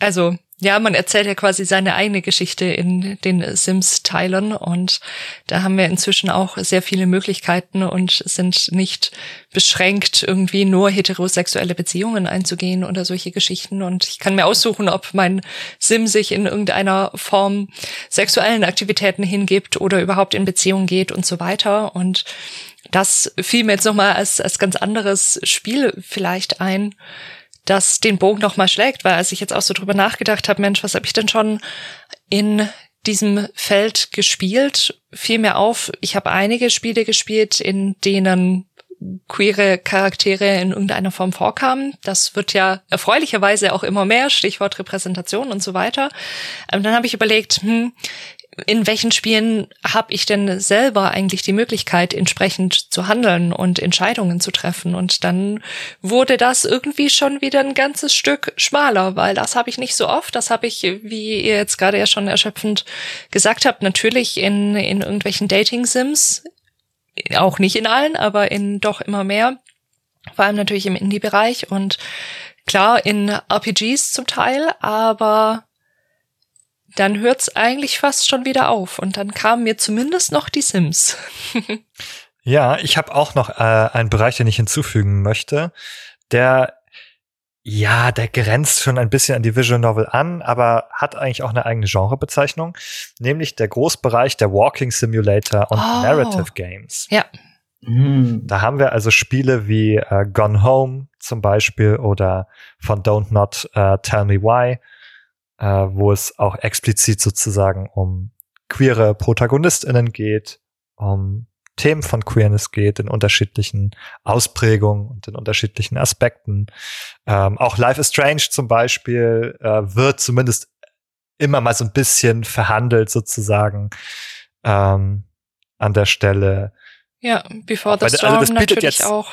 also ja, man erzählt ja quasi seine eigene Geschichte in den Sims-Teilen und da haben wir inzwischen auch sehr viele Möglichkeiten und sind nicht beschränkt, irgendwie nur heterosexuelle Beziehungen einzugehen oder solche Geschichten. Und ich kann mir aussuchen, ob mein Sim sich in irgendeiner Form sexuellen Aktivitäten hingibt oder überhaupt in Beziehungen geht und so weiter. Und das fiel mir jetzt nochmal als, als ganz anderes Spiel vielleicht ein das den Bogen noch mal schlägt, weil als ich jetzt auch so drüber nachgedacht habe, Mensch, was habe ich denn schon in diesem Feld gespielt. Fiel mir auf, ich habe einige Spiele gespielt, in denen queere Charaktere in irgendeiner Form vorkamen. Das wird ja erfreulicherweise auch immer mehr, Stichwort Repräsentation und so weiter. Und dann habe ich überlegt, hm, in welchen Spielen habe ich denn selber eigentlich die Möglichkeit, entsprechend zu handeln und Entscheidungen zu treffen? Und dann wurde das irgendwie schon wieder ein ganzes Stück schmaler, weil das habe ich nicht so oft. Das habe ich, wie ihr jetzt gerade ja schon erschöpfend gesagt habt, natürlich in, in irgendwelchen Dating-Sims, auch nicht in allen, aber in doch immer mehr. Vor allem natürlich im Indie-Bereich und klar in RPGs zum Teil, aber dann hört's eigentlich fast schon wieder auf und dann kamen mir zumindest noch die Sims. (laughs) ja, ich habe auch noch äh, einen Bereich, den ich hinzufügen möchte, der ja, der grenzt schon ein bisschen an die Visual Novel an, aber hat eigentlich auch eine eigene Genrebezeichnung, nämlich der Großbereich der Walking Simulator und oh. Narrative Games. Ja. Hm. Da haben wir also Spiele wie äh, Gone Home zum Beispiel oder von Don't Not uh, Tell Me Why äh, wo es auch explizit sozusagen um queere ProtagonistInnen geht, um Themen von Queerness geht in unterschiedlichen Ausprägungen und in unterschiedlichen Aspekten. Ähm, auch Life is Strange zum Beispiel äh, wird zumindest immer mal so ein bisschen verhandelt sozusagen ähm, an der Stelle. Ja, Before the Storm also natürlich jetzt, auch.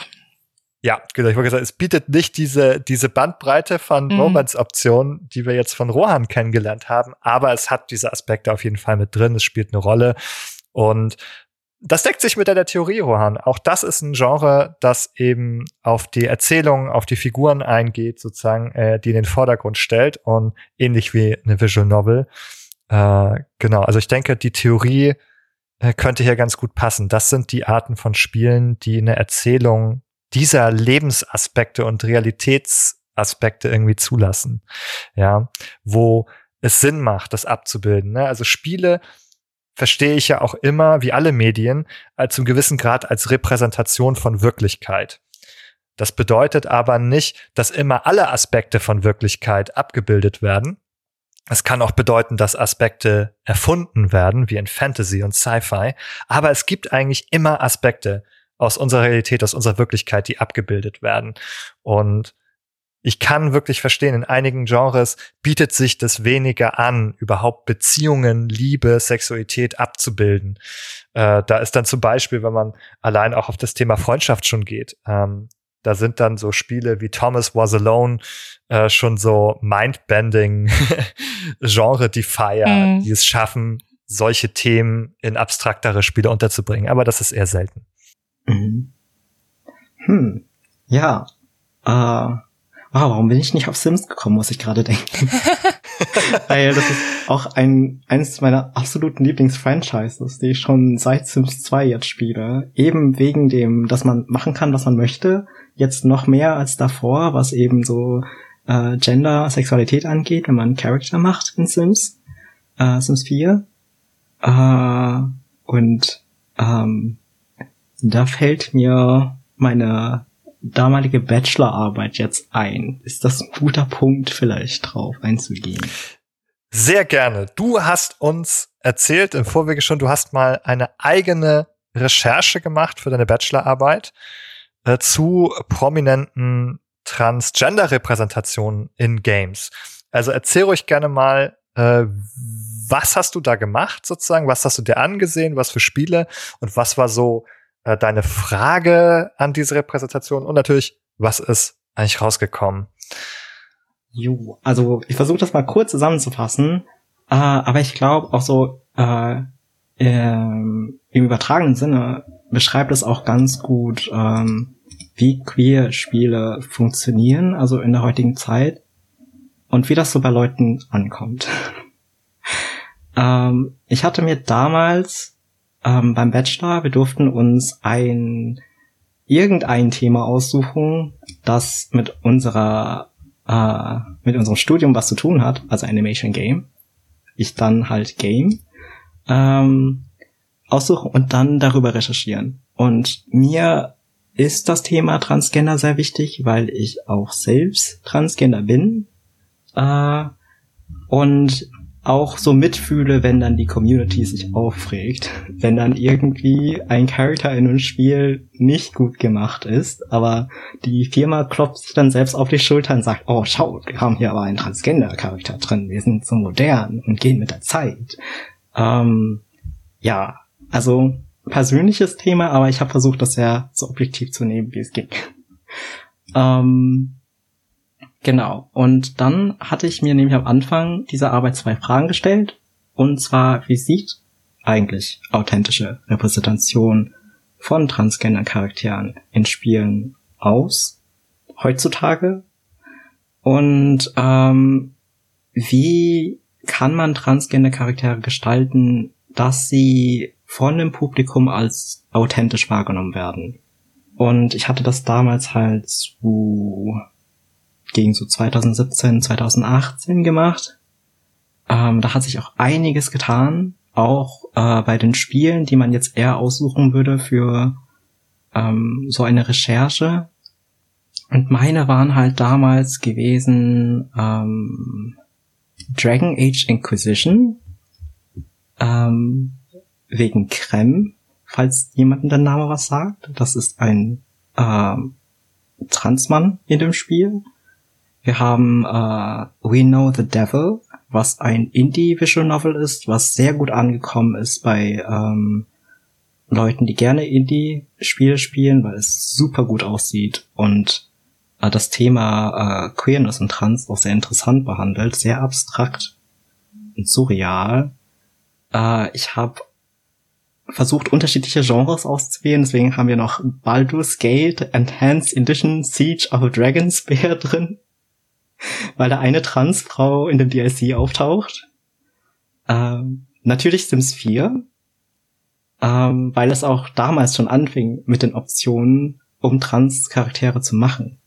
Ja, genau. Ich wollte sagen, es bietet nicht diese, diese Bandbreite von mhm. Romance-Optionen, die wir jetzt von Rohan kennengelernt haben, aber es hat diese Aspekte auf jeden Fall mit drin. Es spielt eine Rolle. Und das deckt sich mit der, der Theorie, Rohan. Auch das ist ein Genre, das eben auf die Erzählung, auf die Figuren eingeht, sozusagen, äh, die in den Vordergrund stellt und ähnlich wie eine Visual Novel. Äh, genau, also ich denke, die Theorie äh, könnte hier ganz gut passen. Das sind die Arten von Spielen, die eine Erzählung dieser Lebensaspekte und Realitätsaspekte irgendwie zulassen. Ja, wo es Sinn macht, das abzubilden. Ne? Also Spiele verstehe ich ja auch immer, wie alle Medien, als zum gewissen Grad als Repräsentation von Wirklichkeit. Das bedeutet aber nicht, dass immer alle Aspekte von Wirklichkeit abgebildet werden. Es kann auch bedeuten, dass Aspekte erfunden werden, wie in Fantasy und Sci-Fi. Aber es gibt eigentlich immer Aspekte, aus unserer Realität, aus unserer Wirklichkeit, die abgebildet werden. Und ich kann wirklich verstehen, in einigen Genres bietet sich das weniger an, überhaupt Beziehungen, Liebe, Sexualität abzubilden. Äh, da ist dann zum Beispiel, wenn man allein auch auf das Thema Freundschaft schon geht, ähm, da sind dann so Spiele wie Thomas Was Alone äh, schon so mindbending (laughs) Genre-Defier, mhm. die es schaffen, solche Themen in abstraktere Spiele unterzubringen. Aber das ist eher selten. Mhm. Hm. Ja. Äh, wow, warum bin ich nicht auf Sims gekommen, muss ich gerade denken. (laughs) Weil das ist auch ein, eines meiner absoluten Lieblingsfranchises, die ich schon seit Sims 2 jetzt spiele. Eben wegen dem, dass man machen kann, was man möchte. Jetzt noch mehr als davor, was eben so äh, Gender, Sexualität angeht, wenn man Charakter macht in Sims. Äh, Sims 4. Äh, und ähm, da fällt mir meine damalige Bachelorarbeit jetzt ein. Ist das ein guter Punkt, vielleicht drauf einzugehen? Sehr gerne. Du hast uns erzählt im Vorwege schon, du hast mal eine eigene Recherche gemacht für deine Bachelorarbeit äh, zu prominenten Transgender-Repräsentationen in Games. Also erzähl euch gerne mal, äh, was hast du da gemacht sozusagen? Was hast du dir angesehen? Was für Spiele? Und was war so äh, deine Frage an diese Repräsentation und natürlich, was ist eigentlich rausgekommen? Jo, also ich versuche das mal kurz zusammenzufassen, äh, aber ich glaube auch so äh, ähm, im übertragenen Sinne beschreibt es auch ganz gut, ähm, wie Queer-Spiele funktionieren, also in der heutigen Zeit und wie das so bei Leuten ankommt. (laughs) ähm, ich hatte mir damals ähm, beim Bachelor, wir durften uns ein irgendein Thema aussuchen, das mit unserer äh, mit unserem Studium was zu tun hat, also Animation Game. Ich dann halt Game ähm, aussuchen und dann darüber recherchieren. Und mir ist das Thema Transgender sehr wichtig, weil ich auch selbst Transgender bin. Äh, und auch so mitfühle, wenn dann die Community sich aufregt, wenn dann irgendwie ein Charakter in einem Spiel nicht gut gemacht ist, aber die Firma klopft sich dann selbst auf die Schulter und sagt, oh schau, wir haben hier aber einen Transgender-Charakter drin, wir sind so modern und gehen mit der Zeit. Ähm, ja, also persönliches Thema, aber ich habe versucht, das sehr so objektiv zu nehmen, wie es ging. ähm, Genau. Und dann hatte ich mir nämlich am Anfang dieser Arbeit zwei Fragen gestellt. Und zwar, wie sieht eigentlich authentische Repräsentation von Transgender-Charakteren in Spielen aus heutzutage? Und ähm, wie kann man Transgender-Charaktere gestalten, dass sie von dem Publikum als authentisch wahrgenommen werden? Und ich hatte das damals halt zu gegen so 2017, 2018 gemacht. Ähm, da hat sich auch einiges getan, auch äh, bei den Spielen, die man jetzt eher aussuchen würde für ähm, so eine Recherche. Und meine waren halt damals gewesen ähm, Dragon Age Inquisition ähm, wegen Krem, falls jemanden der Name was sagt. Das ist ein äh, Transmann in dem Spiel. Wir haben äh, We Know the Devil, was ein Indie-Visual Novel ist, was sehr gut angekommen ist bei ähm, Leuten, die gerne Indie-Spiele spielen, weil es super gut aussieht und äh, das Thema äh, Queerness und Trans auch sehr interessant behandelt, sehr abstrakt und surreal. Äh, ich habe versucht, unterschiedliche Genres auszuwählen, deswegen haben wir noch Baldur's Gate Enhanced Edition Siege of Dragonspear (laughs) drin weil da eine Transfrau in dem DLC auftaucht. Ähm, natürlich Sims 4, ähm, weil es auch damals schon anfing mit den Optionen, um Trans-Charaktere zu machen.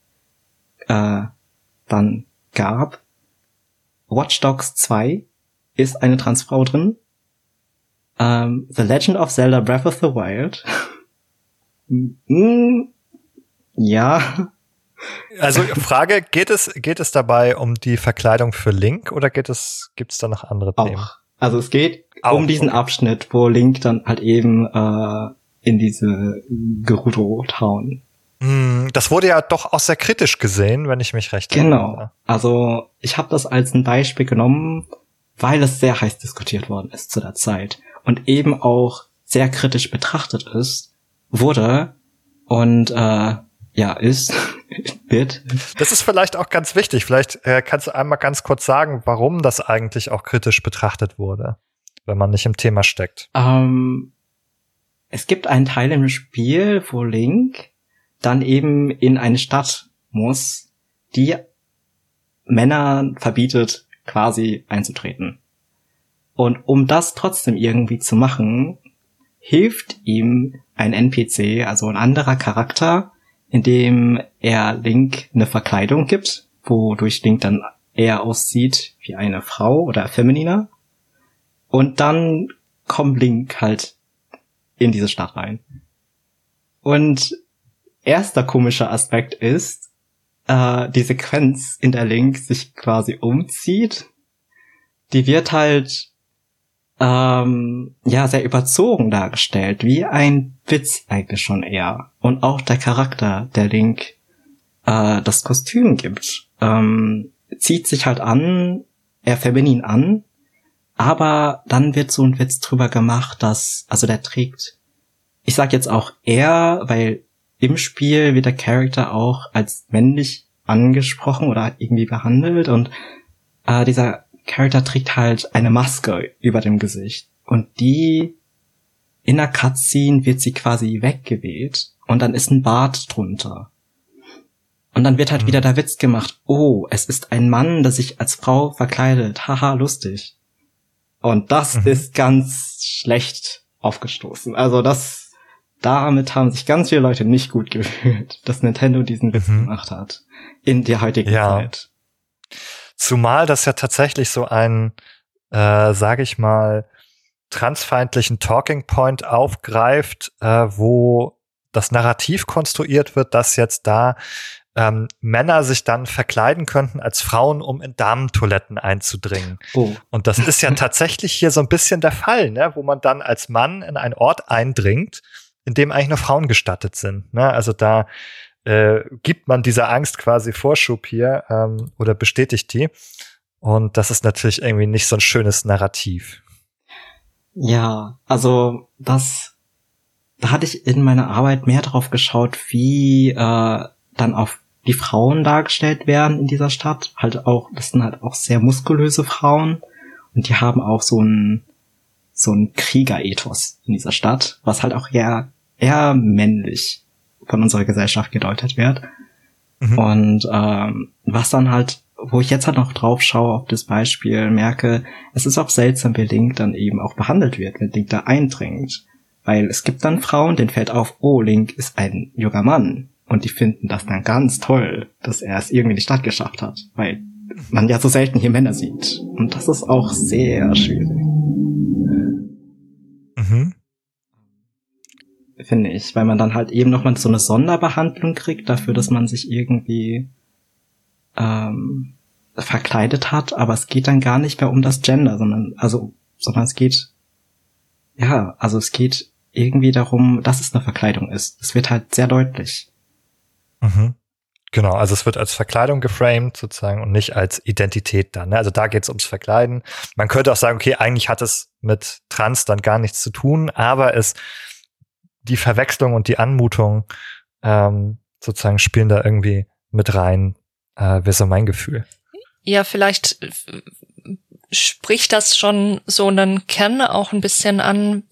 Äh, dann gab Watch Dogs 2 ist eine Transfrau drin. Ähm, the Legend of Zelda Breath of the Wild. mm, (laughs) ja, also Frage, geht es, geht es dabei um die Verkleidung für Link oder geht es, gibt es da noch andere Themen? Auch. Also es geht Auch, um diesen okay. Abschnitt, wo Link dann halt eben äh, in diese Gerudo-Town. Hm, das wurde ja doch auch sehr kritisch gesehen, wenn ich mich recht Genau. Erinnere. Also ich habe das als ein Beispiel genommen, weil es sehr heiß diskutiert worden ist zu der Zeit und eben auch sehr kritisch betrachtet ist, wurde und äh, ja, ist, wird. Das ist vielleicht auch ganz wichtig. Vielleicht äh, kannst du einmal ganz kurz sagen, warum das eigentlich auch kritisch betrachtet wurde, wenn man nicht im Thema steckt. Ähm, es gibt einen Teil im Spiel, wo Link dann eben in eine Stadt muss, die Männern verbietet, quasi einzutreten. Und um das trotzdem irgendwie zu machen, hilft ihm ein NPC, also ein anderer Charakter, indem er Link eine Verkleidung gibt, wodurch Link dann eher aussieht wie eine Frau oder femininer. Und dann kommt Link halt in diese Stadt rein. Und erster komischer Aspekt ist, äh, die Sequenz, in der Link sich quasi umzieht, die wird halt ähm, ja sehr überzogen dargestellt, wie ein Witz eigentlich schon eher. Und auch der Charakter, der Link äh, das Kostüm gibt, ähm, zieht sich halt an, er feminin an, aber dann wird so ein Witz drüber gemacht, dass, also der trägt, ich sag jetzt auch er, weil im Spiel wird der Charakter auch als männlich angesprochen oder irgendwie behandelt und äh, dieser Charakter trägt halt eine Maske über dem Gesicht und die in der Cutscene wird sie quasi weggeweht und dann ist ein Bart drunter. Und dann wird halt mhm. wieder der Witz gemacht, oh, es ist ein Mann, der sich als Frau verkleidet, haha, lustig. Und das mhm. ist ganz schlecht aufgestoßen. Also das, damit haben sich ganz viele Leute nicht gut (laughs) gefühlt, dass Nintendo diesen Witz mhm. gemacht hat. In der heutigen ja. Zeit. Zumal das ja tatsächlich so ein, äh, sage ich mal, transfeindlichen Talking Point aufgreift, äh, wo das Narrativ konstruiert wird, dass jetzt da ähm, Männer sich dann verkleiden könnten als Frauen, um in Damentoiletten einzudringen. Oh. Und das ist ja (laughs) tatsächlich hier so ein bisschen der Fall, ne? wo man dann als Mann in einen Ort eindringt, in dem eigentlich nur Frauen gestattet sind. Ne? Also da äh, gibt man dieser Angst quasi Vorschub hier ähm, oder bestätigt die. Und das ist natürlich irgendwie nicht so ein schönes Narrativ. Ja, also das, da hatte ich in meiner Arbeit mehr drauf geschaut, wie äh, dann auf die Frauen dargestellt werden in dieser Stadt. Halt auch, das sind halt auch sehr muskulöse Frauen und die haben auch so ein so ein Kriegerethos in dieser Stadt, was halt auch eher eher männlich von unserer Gesellschaft gedeutet wird. Mhm. Und ähm, was dann halt, wo ich jetzt halt noch drauf schaue auf das Beispiel, merke, es ist auch seltsam, wie Link dann eben auch behandelt wird, wenn Link da eindringt. Weil es gibt dann Frauen, denen fällt auf, oh, Link ist ein junger Mann. Und die finden das dann ganz toll, dass er es irgendwie in die Stadt geschafft hat. Weil man ja so selten hier Männer sieht. Und das ist auch sehr schwierig. Finde ich, weil man dann halt eben nochmal so eine Sonderbehandlung kriegt dafür, dass man sich irgendwie ähm, verkleidet hat, aber es geht dann gar nicht mehr um das Gender, sondern also, sondern es geht ja, also es geht irgendwie darum, dass es eine Verkleidung ist. Es wird halt sehr deutlich. Mhm. Genau, also es wird als Verkleidung geframed sozusagen und nicht als Identität dann. Ne? Also da geht es ums Verkleiden. Man könnte auch sagen, okay, eigentlich hat es mit Trans dann gar nichts zu tun, aber es die Verwechslung und die Anmutung ähm, sozusagen spielen da irgendwie mit rein, äh, wäre so mein Gefühl. Ja, vielleicht äh, spricht das schon so einen Kern auch ein bisschen an,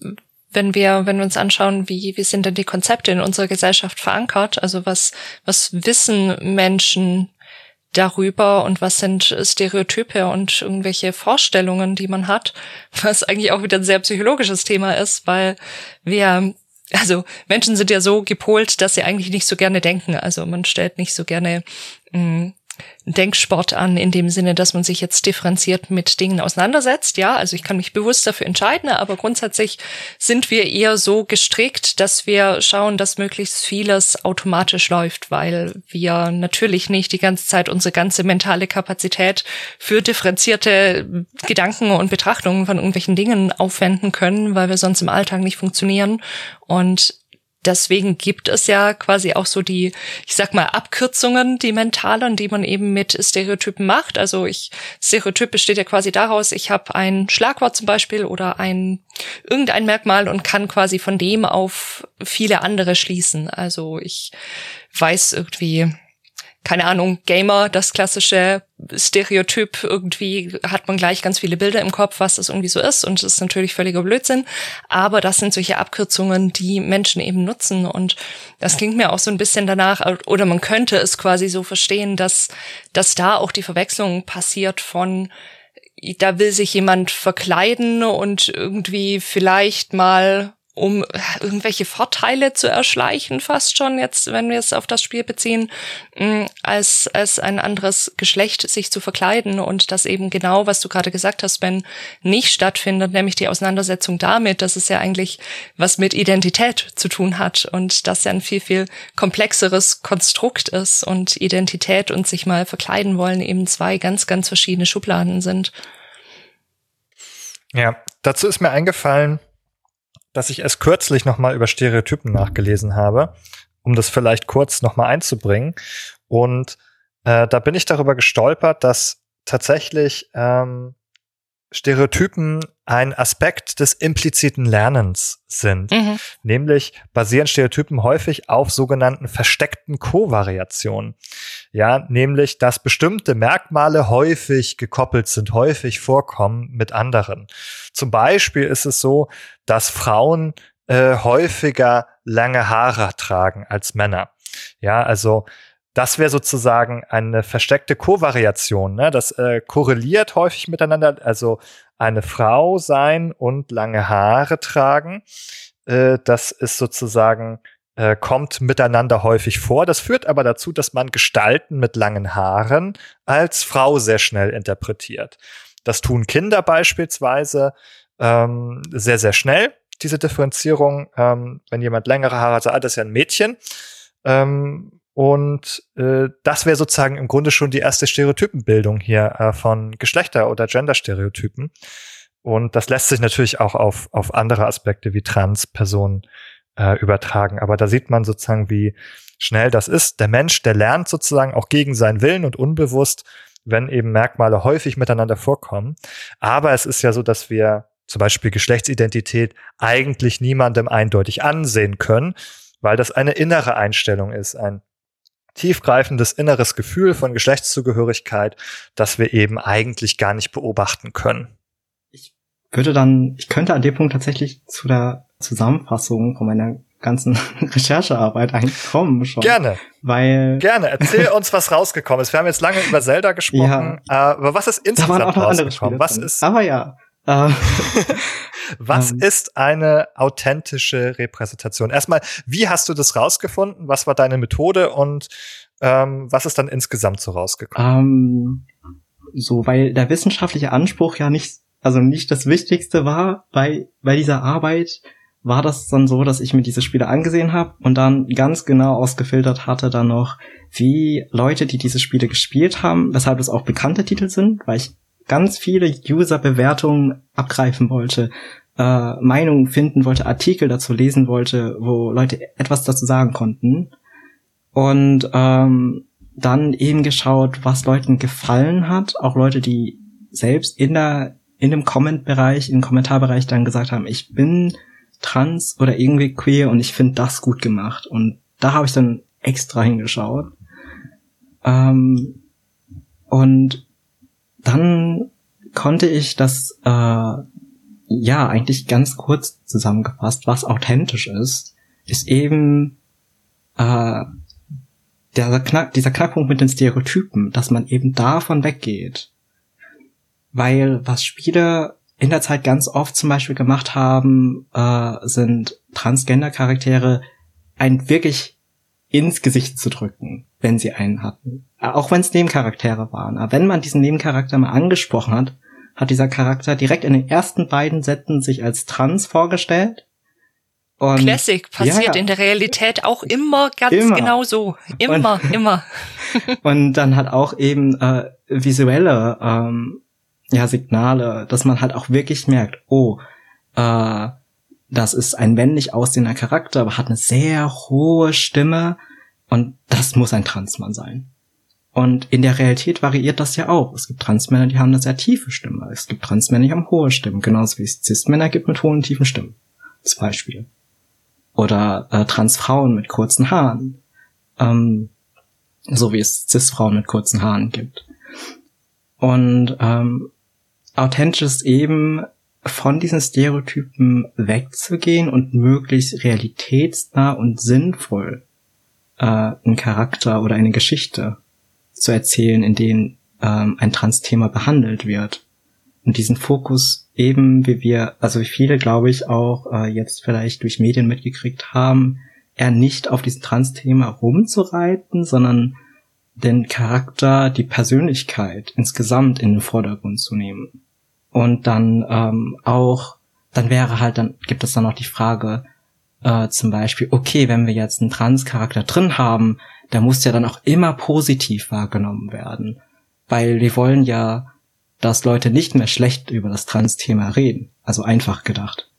wenn wir, wenn wir uns anschauen, wie, wie sind denn die Konzepte in unserer Gesellschaft verankert? Also was, was wissen Menschen darüber und was sind Stereotype und irgendwelche Vorstellungen, die man hat, was eigentlich auch wieder ein sehr psychologisches Thema ist, weil wir also Menschen sind ja so gepolt, dass sie eigentlich nicht so gerne denken. Also man stellt nicht so gerne mh, mm, Denksport an, in dem Sinne, dass man sich jetzt differenziert mit Dingen auseinandersetzt. Ja, also ich kann mich bewusst dafür entscheiden, aber grundsätzlich sind wir eher so gestrickt, dass wir schauen, dass möglichst vieles automatisch läuft, weil wir natürlich nicht die ganze Zeit unsere ganze mentale Kapazität für differenzierte Gedanken und Betrachtungen von irgendwelchen Dingen aufwenden können, weil wir sonst im Alltag nicht funktionieren. Und deswegen gibt es ja quasi auch so die, ich sag mal, Abkürzungen, die mentalen, die man eben mit Stereotypen macht. Also ich, Stereotyp besteht ja quasi daraus, ich habe ein Schlagwort zum Beispiel oder ein irgendein Merkmal und kann quasi von dem auf viele andere schließen. Also ich weiß irgendwie, keine Ahnung, Gamer, das klassische Stereotyp, irgendwie hat man gleich ganz viele Bilder im Kopf, was das irgendwie so ist und das ist natürlich völliger Blödsinn, aber das sind solche Abkürzungen, die Menschen eben nutzen und das klingt mir auch so ein bisschen danach, oder man könnte es quasi so verstehen, dass, dass da auch die Verwechslung passiert von da will sich jemand verkleiden und irgendwie vielleicht mal um irgendwelche Vorteile zu erschleichen, fast schon jetzt, wenn wir es auf das Spiel beziehen, mm, als, als ein anderes Geschlecht sich zu verkleiden und das eben genau, was du gerade gesagt hast, Ben, nicht stattfindet, nämlich die Auseinandersetzung damit, dass es ja eigentlich was mit Identität zu tun hat und das ja ein viel, viel komplexeres Konstrukt ist und Identität und sich mal verkleiden wollen eben zwei ganz, ganz verschiedene Schubladen sind. Ja, dazu ist mir eingefallen, dass ich erst kürzlich nochmal über Stereotypen nachgelesen habe, um das vielleicht kurz nochmal einzubringen. Und äh, da bin ich darüber gestolpert, dass tatsächlich ähm, Stereotypen ein Aspekt des impliziten Lernens sind. Mhm. Nämlich basieren Stereotypen häufig auf sogenannten versteckten Kovariationen. Ja, nämlich, dass bestimmte Merkmale häufig gekoppelt sind, häufig vorkommen mit anderen. Zum Beispiel ist es so, dass Frauen äh, häufiger lange Haare tragen als Männer. Ja, also das wäre sozusagen eine versteckte Kovariation. Ne? Das äh, korreliert häufig miteinander. Also eine Frau sein und lange Haare tragen. Äh, das ist sozusagen äh, kommt miteinander häufig vor. Das führt aber dazu, dass man Gestalten mit langen Haaren als Frau sehr schnell interpretiert. Das tun Kinder beispielsweise ähm, sehr, sehr schnell diese Differenzierung, ähm, wenn jemand längere Haare hat, ah, das ist ja ein Mädchen. Ähm, und äh, das wäre sozusagen im Grunde schon die erste Stereotypenbildung hier äh, von Geschlechter- oder Genderstereotypen. Und das lässt sich natürlich auch auf, auf andere Aspekte wie Transpersonen äh, übertragen. Aber da sieht man sozusagen, wie schnell das ist. Der Mensch, der lernt sozusagen auch gegen seinen Willen und unbewusst, wenn eben Merkmale häufig miteinander vorkommen. Aber es ist ja so, dass wir zum Beispiel Geschlechtsidentität eigentlich niemandem eindeutig ansehen können, weil das eine innere Einstellung ist, ein tiefgreifendes inneres Gefühl von Geschlechtszugehörigkeit, das wir eben eigentlich gar nicht beobachten können. Ich würde dann, ich könnte an dem Punkt tatsächlich zu der Zusammenfassung von meiner ganzen (laughs) Recherchearbeit eigentlich kommen schon. Gerne. Weil. Gerne. Erzähl (laughs) uns, was rausgekommen ist. Wir haben jetzt lange über Zelda gesprochen, ja, aber was ist insgesamt rausgekommen? Was ist? Aber ja. Äh, (laughs) was ähm, ist eine authentische Repräsentation? Erstmal, wie hast du das rausgefunden? Was war deine Methode und ähm, was ist dann insgesamt so rausgekommen? Ähm, so, weil der wissenschaftliche Anspruch ja nicht, also nicht das Wichtigste war bei, bei dieser Arbeit, war das dann so, dass ich mir diese Spiele angesehen habe und dann ganz genau ausgefiltert hatte dann noch, wie Leute, die diese Spiele gespielt haben, weshalb es auch bekannte Titel sind, weil ich ganz viele User-Bewertungen abgreifen wollte, äh, Meinungen finden wollte, Artikel dazu lesen wollte, wo Leute etwas dazu sagen konnten. Und ähm, dann eben geschaut, was Leuten gefallen hat, auch Leute, die selbst in der in dem Comment-Bereich, im Kommentarbereich dann gesagt haben, ich bin trans oder irgendwie queer und ich finde das gut gemacht. Und da habe ich dann extra hingeschaut. Ähm, und dann konnte ich das äh, ja eigentlich ganz kurz zusammengefasst, was authentisch ist, ist eben äh, der Knack, dieser Knackpunkt mit den Stereotypen, dass man eben davon weggeht. Weil was Spiele in der Zeit ganz oft zum Beispiel gemacht haben, äh, sind Transgender-Charaktere ein wirklich ins Gesicht zu drücken, wenn sie einen hatten. Auch wenn es Nebencharaktere waren. Aber wenn man diesen Nebencharakter mal angesprochen hat, hat dieser Charakter direkt in den ersten beiden Sätzen sich als trans vorgestellt. Und Classic passiert ja, in der Realität auch immer ganz immer. genau so. Immer, und, immer. (laughs) und dann hat auch eben äh, visuelle ähm, ja, Signale, dass man halt auch wirklich merkt, oh, äh, das ist ein männlich aussehender Charakter, aber hat eine sehr hohe Stimme und das muss ein Transmann sein. Und in der Realität variiert das ja auch. Es gibt Transmänner, die haben eine sehr tiefe Stimme. Es gibt Transmänner, die haben hohe Stimmen, genauso wie es Cis-Männer gibt mit hohen, tiefen Stimmen. Als Beispiel. Oder äh, Transfrauen mit kurzen Haaren. Ähm, so wie es Cis-Frauen mit kurzen Haaren gibt. Und ähm, authentisch ist eben von diesen Stereotypen wegzugehen und möglichst realitätsnah und sinnvoll äh, einen Charakter oder eine Geschichte zu erzählen, in denen ähm, ein Trans-Thema behandelt wird. Und diesen Fokus eben, wie wir, also wie viele, glaube ich, auch äh, jetzt vielleicht durch Medien mitgekriegt haben, eher nicht auf diesem Trans-Thema rumzureiten, sondern den Charakter, die Persönlichkeit insgesamt in den Vordergrund zu nehmen. Und dann ähm, auch, dann wäre halt, dann gibt es dann noch die Frage, äh, zum Beispiel, okay, wenn wir jetzt einen Trans-Charakter drin haben, der muss ja dann auch immer positiv wahrgenommen werden. Weil wir wollen ja, dass Leute nicht mehr schlecht über das Trans-Thema reden. Also einfach gedacht.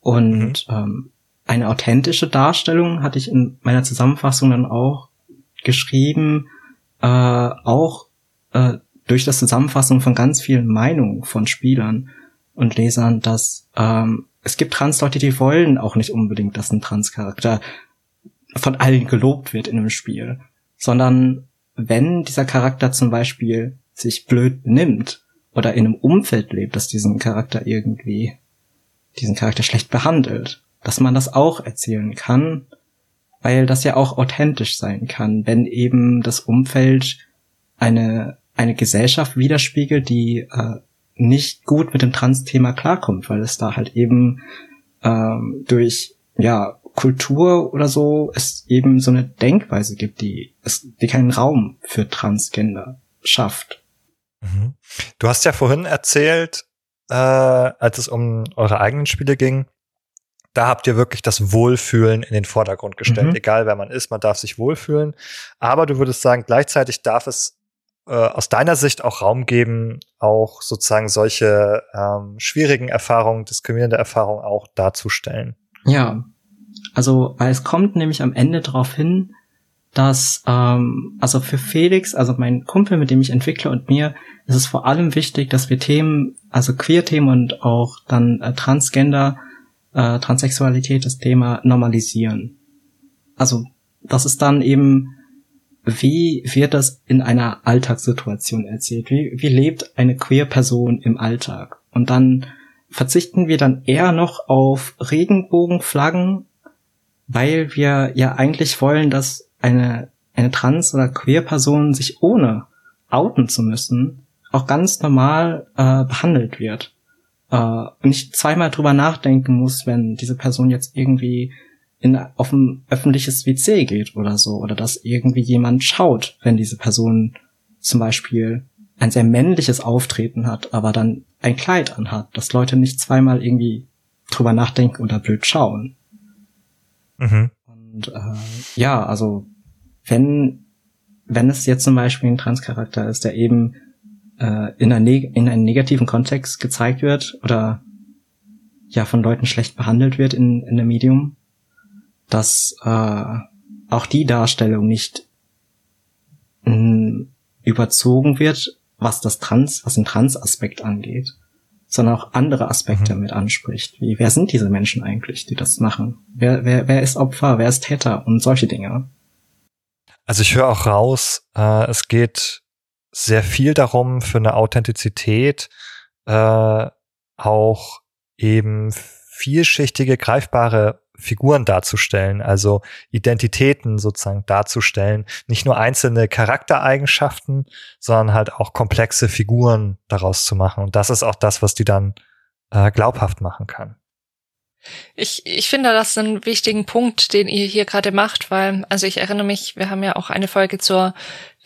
Und mhm. ähm, eine authentische Darstellung hatte ich in meiner Zusammenfassung dann auch geschrieben, äh, auch äh, durch das Zusammenfassen von ganz vielen Meinungen von Spielern und Lesern, dass ähm, es gibt Trans-Leute, die wollen auch nicht unbedingt, dass ein Trans-Charakter von allen gelobt wird in einem Spiel, sondern wenn dieser Charakter zum Beispiel sich blöd benimmt oder in einem Umfeld lebt, das diesen Charakter irgendwie, diesen Charakter schlecht behandelt, dass man das auch erzählen kann, weil das ja auch authentisch sein kann, wenn eben das Umfeld eine, eine Gesellschaft widerspiegelt, die äh, nicht gut mit dem Trans-Thema klarkommt, weil es da halt eben ähm, durch ja Kultur oder so es eben so eine Denkweise gibt, die, es, die keinen Raum für Transgender schafft. Mhm. Du hast ja vorhin erzählt, äh, als es um eure eigenen Spiele ging, da habt ihr wirklich das Wohlfühlen in den Vordergrund gestellt. Mhm. Egal wer man ist, man darf sich wohlfühlen. Aber du würdest sagen, gleichzeitig darf es äh, aus deiner Sicht auch Raum geben, auch sozusagen solche ähm, schwierigen Erfahrungen, diskriminierende Erfahrungen auch darzustellen. Ja, also weil es kommt nämlich am Ende darauf hin, dass ähm, also für Felix, also mein Kumpel, mit dem ich entwickle und mir, ist es vor allem wichtig, dass wir Themen, also Queer-Themen und auch dann äh, Transgender äh, Transsexualität das Thema normalisieren. Also das ist dann eben, wie wird das in einer Alltagssituation erzählt? Wie, wie lebt eine queer Person im Alltag? Und dann verzichten wir dann eher noch auf Regenbogenflaggen, weil wir ja eigentlich wollen, dass eine, eine trans- oder queer Person sich ohne outen zu müssen auch ganz normal äh, behandelt wird äh, nicht zweimal drüber nachdenken muss, wenn diese Person jetzt irgendwie in, auf ein öffentliches WC geht oder so, oder dass irgendwie jemand schaut, wenn diese Person zum Beispiel ein sehr männliches Auftreten hat, aber dann ein Kleid anhat, dass Leute nicht zweimal irgendwie drüber nachdenken oder blöd schauen. Mhm. Und äh, ja, also wenn wenn es jetzt zum Beispiel ein Transcharakter ist, der eben äh, in, einer in einem negativen Kontext gezeigt wird oder ja von Leuten schlecht behandelt wird in, in dem Medium, dass äh, auch die Darstellung nicht mh, mm, überzogen wird, was das Trans, was den Trans-Aspekt angeht, sondern auch andere Aspekte mhm. mit anspricht. Wie, wer sind diese Menschen eigentlich, die das machen? Wer, wer, wer ist Opfer, wer ist Täter und solche Dinge? Also ich höre auch raus, äh, es geht sehr viel darum, für eine Authentizität äh, auch eben vielschichtige, greifbare Figuren darzustellen, also Identitäten sozusagen darzustellen, nicht nur einzelne Charaktereigenschaften, sondern halt auch komplexe Figuren daraus zu machen. Und das ist auch das, was die dann äh, glaubhaft machen kann. Ich, ich finde das einen wichtigen Punkt, den ihr hier gerade macht, weil, also ich erinnere mich, wir haben ja auch eine Folge zur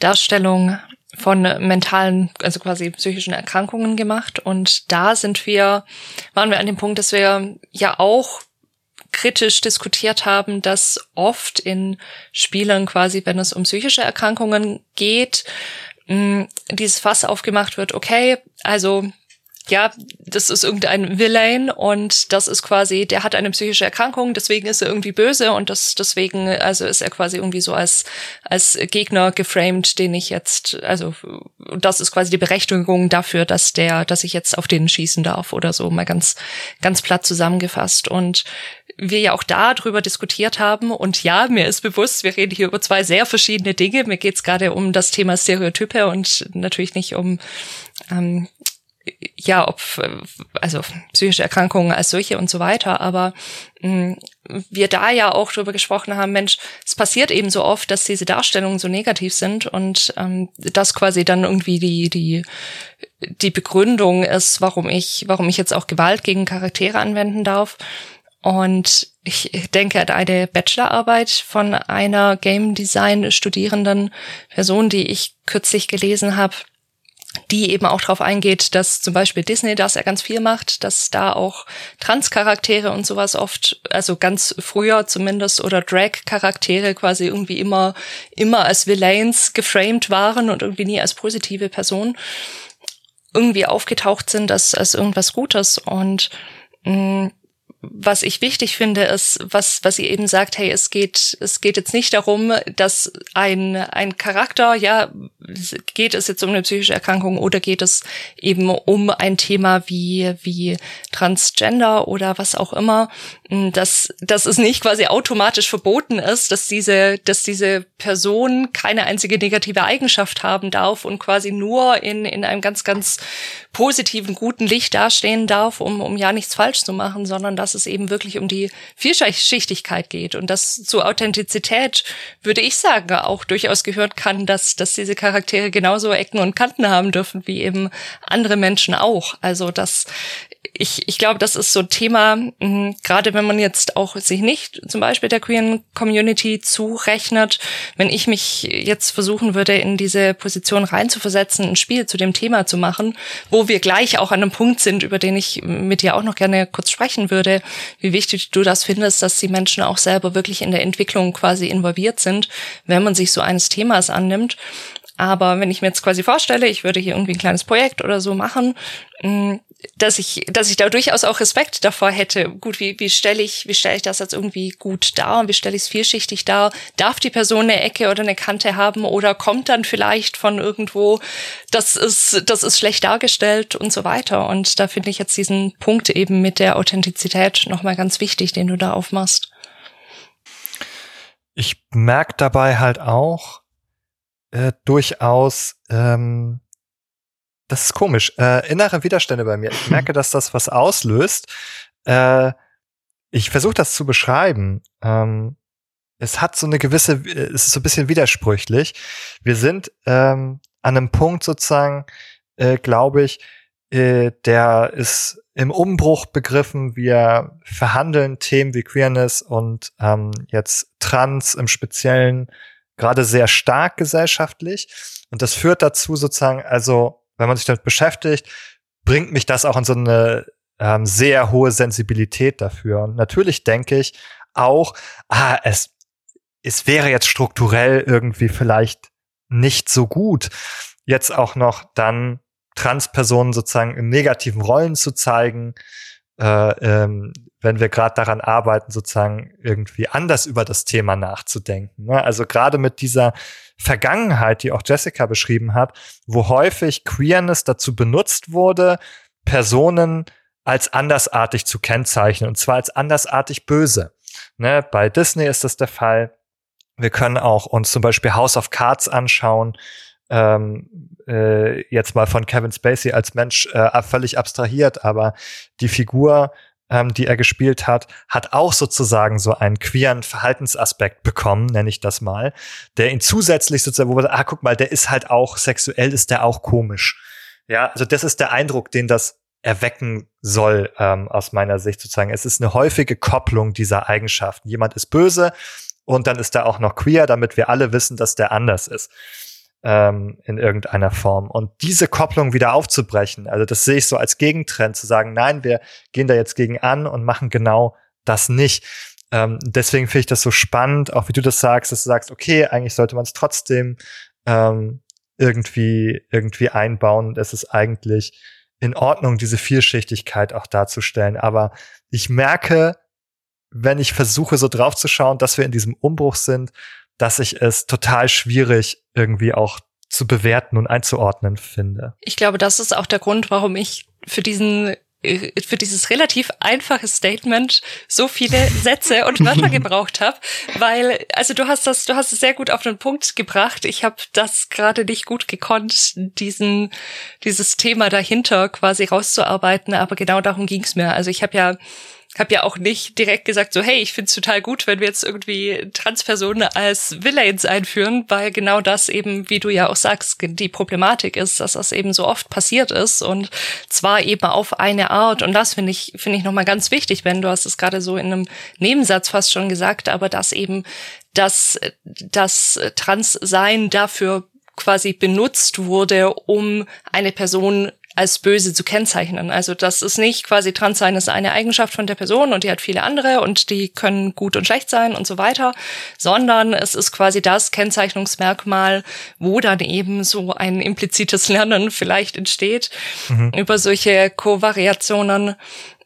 Darstellung von mentalen, also quasi psychischen Erkrankungen gemacht. Und da sind wir, waren wir an dem Punkt, dass wir ja auch kritisch diskutiert haben, dass oft in Spielen quasi, wenn es um psychische Erkrankungen geht, dieses Fass aufgemacht wird, okay, also ja, das ist irgendein Villain und das ist quasi, der hat eine psychische Erkrankung, deswegen ist er irgendwie böse und das deswegen, also ist er quasi irgendwie so als als Gegner geframed, den ich jetzt, also das ist quasi die Berechtigung dafür, dass der, dass ich jetzt auf den schießen darf oder so, mal ganz ganz platt zusammengefasst. Und wir ja auch da drüber diskutiert haben und ja, mir ist bewusst, wir reden hier über zwei sehr verschiedene Dinge. Mir geht's gerade um das Thema Stereotype und natürlich nicht um ähm, ja, ob, also psychische Erkrankungen als solche und so weiter, aber mh, mm, wir da ja auch drüber gesprochen haben, Mensch, es passiert eben so oft, dass diese Darstellungen so negativ sind und ähm, das quasi dann irgendwie die, die, die Begründung ist, warum ich, warum ich jetzt auch Gewalt gegen Charaktere anwenden darf. Und ich denke an eine Bachelorarbeit von einer Game Design Studierenden Person, die ich kürzlich gelesen habe, die eben auch darauf eingeht, dass zum Beispiel Disney das ja ganz viel macht, dass da auch Trans-Charaktere und sowas oft, also ganz früher zumindest, oder Drag-Charaktere quasi irgendwie immer, immer als Villains geframed waren und irgendwie nie als positive Person irgendwie aufgetaucht sind als, als irgendwas Gutes. Und mh, mm, was ich wichtig finde, ist, was, was ihr eben sagt, hey, es geht, es geht jetzt nicht darum, dass ein, ein Charakter, ja, geht es jetzt um eine psychische Erkrankung oder geht es eben um ein Thema wie, wie Transgender oder was auch immer, dass, dass es nicht quasi automatisch verboten ist, dass diese, dass diese Person keine einzige negative Eigenschaft haben darf und quasi nur in, in einem ganz, ganz positiven, guten Licht dastehen darf, um, um ja nichts falsch zu machen, sondern dass es eben wirklich um die Vielschichtigkeit geht und dass zur Authentizität, würde ich sagen, auch durchaus gehört kann, dass, dass diese Charaktere genauso Ecken und Kanten haben dürfen wie eben andere Menschen auch. Also, dass ich, ich glaube, das ist so ein Thema, mh, gerade wenn man jetzt auch sich nicht zum Beispiel der queeren Community zurechnet, wenn ich mich jetzt versuchen würde, in diese Position reinzuversetzen, ein Spiel zu dem Thema zu machen, wo wir gleich auch an einem Punkt sind, über den ich mit dir auch noch gerne kurz sprechen würde, wie wichtig du das findest, dass die Menschen auch selber wirklich in der Entwicklung quasi involviert sind, wenn man sich so eines Themas annimmt. Aber wenn ich mir jetzt quasi vorstelle, ich würde hier irgendwie ein kleines Projekt oder so machen, mm, dass ich, dass ich da durchaus auch Respekt davor hätte. Gut, wie, wie stelle ich, wie stelle ich das jetzt irgendwie gut dar und wie stelle ich es vielschichtig dar? Darf die Person eine Ecke oder eine Kante haben oder kommt dann vielleicht von irgendwo, das ist, das ist schlecht dargestellt und so weiter. Und da finde ich jetzt diesen Punkt eben mit der Authentizität nochmal ganz wichtig, den du da aufmachst. Ich merke dabei halt auch, äh, durchaus, ähm, das ist komisch, äh, innere Widerstände bei mir. Ich (clears throat) merke, dass das was auslöst. Äh, ich versuche das zu beschreiben. Ähm, es hat so eine gewisse, äh, es ist so ein bisschen widersprüchlich. Wir sind ähm, an einem Punkt sozusagen, äh, glaube ich, äh, der ist im Umbruch begriffen. Wir verhandeln Themen wie Queerness und ähm, jetzt Trans im Speziellen gerade sehr stark gesellschaftlich. Und das führt dazu sozusagen, also wenn man sich damit beschäftigt, bringt mich das auch in so eine ähm, sehr hohe Sensibilität dafür. Und natürlich denke ich auch, ah, es, es wäre jetzt strukturell irgendwie vielleicht nicht so gut, jetzt auch noch dann Transpersonen sozusagen in negativen Rollen zu zeigen, äh, ähm, wenn wir gerade daran arbeiten, sozusagen irgendwie anders über das Thema nachzudenken. Ne? Also gerade mit dieser Vergangenheit, die auch Jessica beschrieben hat, wo häufig Queerness dazu benutzt wurde, Personen als andersartig zu kennzeichnen, und zwar als andersartig böse. Ne? Bei Disney ist das der Fall. Wir können auch uns zum Beispiel House of Cards anschauen, ähm, äh, jetzt mal von Kevin Spacey als Mensch äh, völlig abstrahiert, aber die Figur ähm, die er gespielt hat, hat auch sozusagen so einen queeren Verhaltensaspekt bekommen, nenne ich das mal, der ihn zusätzlich sozusagen, wo man sagt, ah, guck mal, der ist halt auch sexuell, ist der auch komisch. Ja, also das ist der Eindruck, den das erwecken soll, ähm, aus meiner Sicht sozusagen. Es ist eine häufige Kopplung dieser Eigenschaften. Jemand ist böse und dann ist er auch noch queer, damit wir alle wissen, dass der anders ist ähm, in irgendeiner Form. Und diese Kopplung wieder aufzubrechen, also das sehe ich so als Gegentrend, zu sagen, nein, wir gehen da jetzt gegen an und machen genau das nicht. Ähm, deswegen finde ich das so spannend, auch wie du das sagst, dass du sagst, okay, eigentlich sollte man es trotzdem ähm, irgendwie, irgendwie einbauen. Es ist eigentlich in Ordnung, diese Vielschichtigkeit auch darzustellen. Aber ich merke, wenn ich versuche, so drauf zu schauen, dass wir in diesem Umbruch sind, dass ich es total schwierig irgendwie auch zu bewerten und einzuordnen finde. Ich glaube, das ist auch der Grund, warum ich für diesen äh, für dieses relativ einfache Statement so viele Sätze und Wörter (laughs) gebraucht habe, weil also du hast das du hast es sehr gut auf den Punkt gebracht. Ich habe das gerade nicht gut gekonnt, diesen dieses Thema dahinter quasi rauszuarbeiten, aber genau darum ging es mir. Also ich habe ja habe ja auch nicht direkt gesagt, so, hey, ich find's total gut, wenn wir jetzt irgendwie Transpersonen als Villains einführen, weil genau das eben, wie du ja auch sagst, die Problematik ist, dass das eben so oft passiert ist und zwar eben auf eine Art. Und das finde ich, finde ich nochmal ganz wichtig, wenn du hast es gerade so in einem Nebensatz fast schon gesagt, aber dass eben das, das Transsein dafür quasi benutzt wurde, um eine Person als böse zu kennzeichnen. Also das ist nicht quasi Transsein ist eine Eigenschaft von der Person und die hat viele andere und die können gut und schlecht sein und so weiter, sondern es ist quasi das Kennzeichnungsmerkmal, wo dann eben so ein implizites Lernen vielleicht entsteht mhm. über solche Kovariationen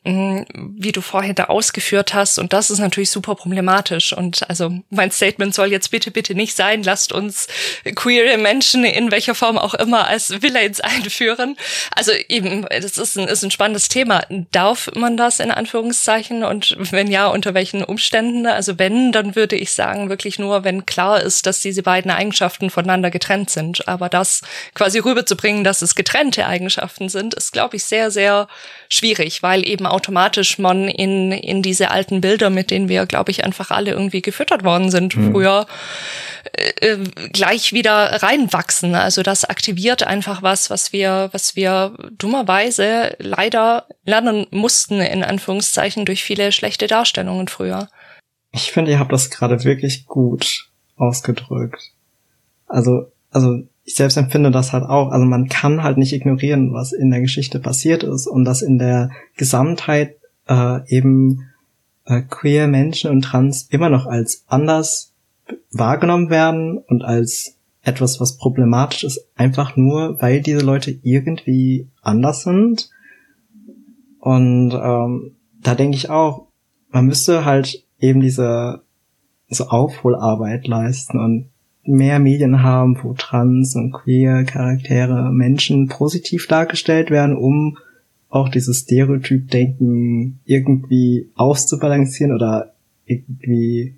wie du vorhin da ausgeführt hast. Und das ist natürlich super problematisch. Und also mein Statement soll jetzt bitte, bitte nicht sein, lasst uns queere Menschen in welcher Form auch immer als Villains (laughs) einführen. Also eben, das ist ein, ist ein spannendes Thema. Darf man das in Anführungszeichen? Und wenn ja, unter welchen Umständen? Also wenn, dann würde ich sagen, wirklich nur, wenn klar ist, dass diese beiden Eigenschaften voneinander getrennt sind. Aber das quasi rüberzubringen, dass es getrennte Eigenschaften sind, ist, glaube ich, sehr, sehr schwierig, weil eben automatisch man in, in diese alten Bilder, mit denen wir, glaube ich, einfach alle irgendwie gefüttert worden sind mhm. früher, äh, äh, gleich wieder reinwachsen. Also das aktiviert einfach was, was wir, was wir dummerweise leider lernen mussten, in Anführungszeichen, durch viele schlechte Darstellungen früher. Ich finde, ihr habt das gerade wirklich gut ausgedrückt. Also, also ich selbst empfinde das halt auch. Also man kann halt nicht ignorieren, was in der Geschichte passiert ist und dass in der Gesamtheit äh, eben äh, queer Menschen und Trans immer noch als anders wahrgenommen werden und als etwas, was problematisch ist, einfach nur, weil diese Leute irgendwie anders sind. Und ähm, da denke ich auch, man müsste halt eben diese so Aufholarbeit leisten und mehr Medien haben, wo trans und queer Charaktere, Menschen positiv dargestellt werden, um auch dieses Stereotyp-Denken irgendwie auszubalancieren oder irgendwie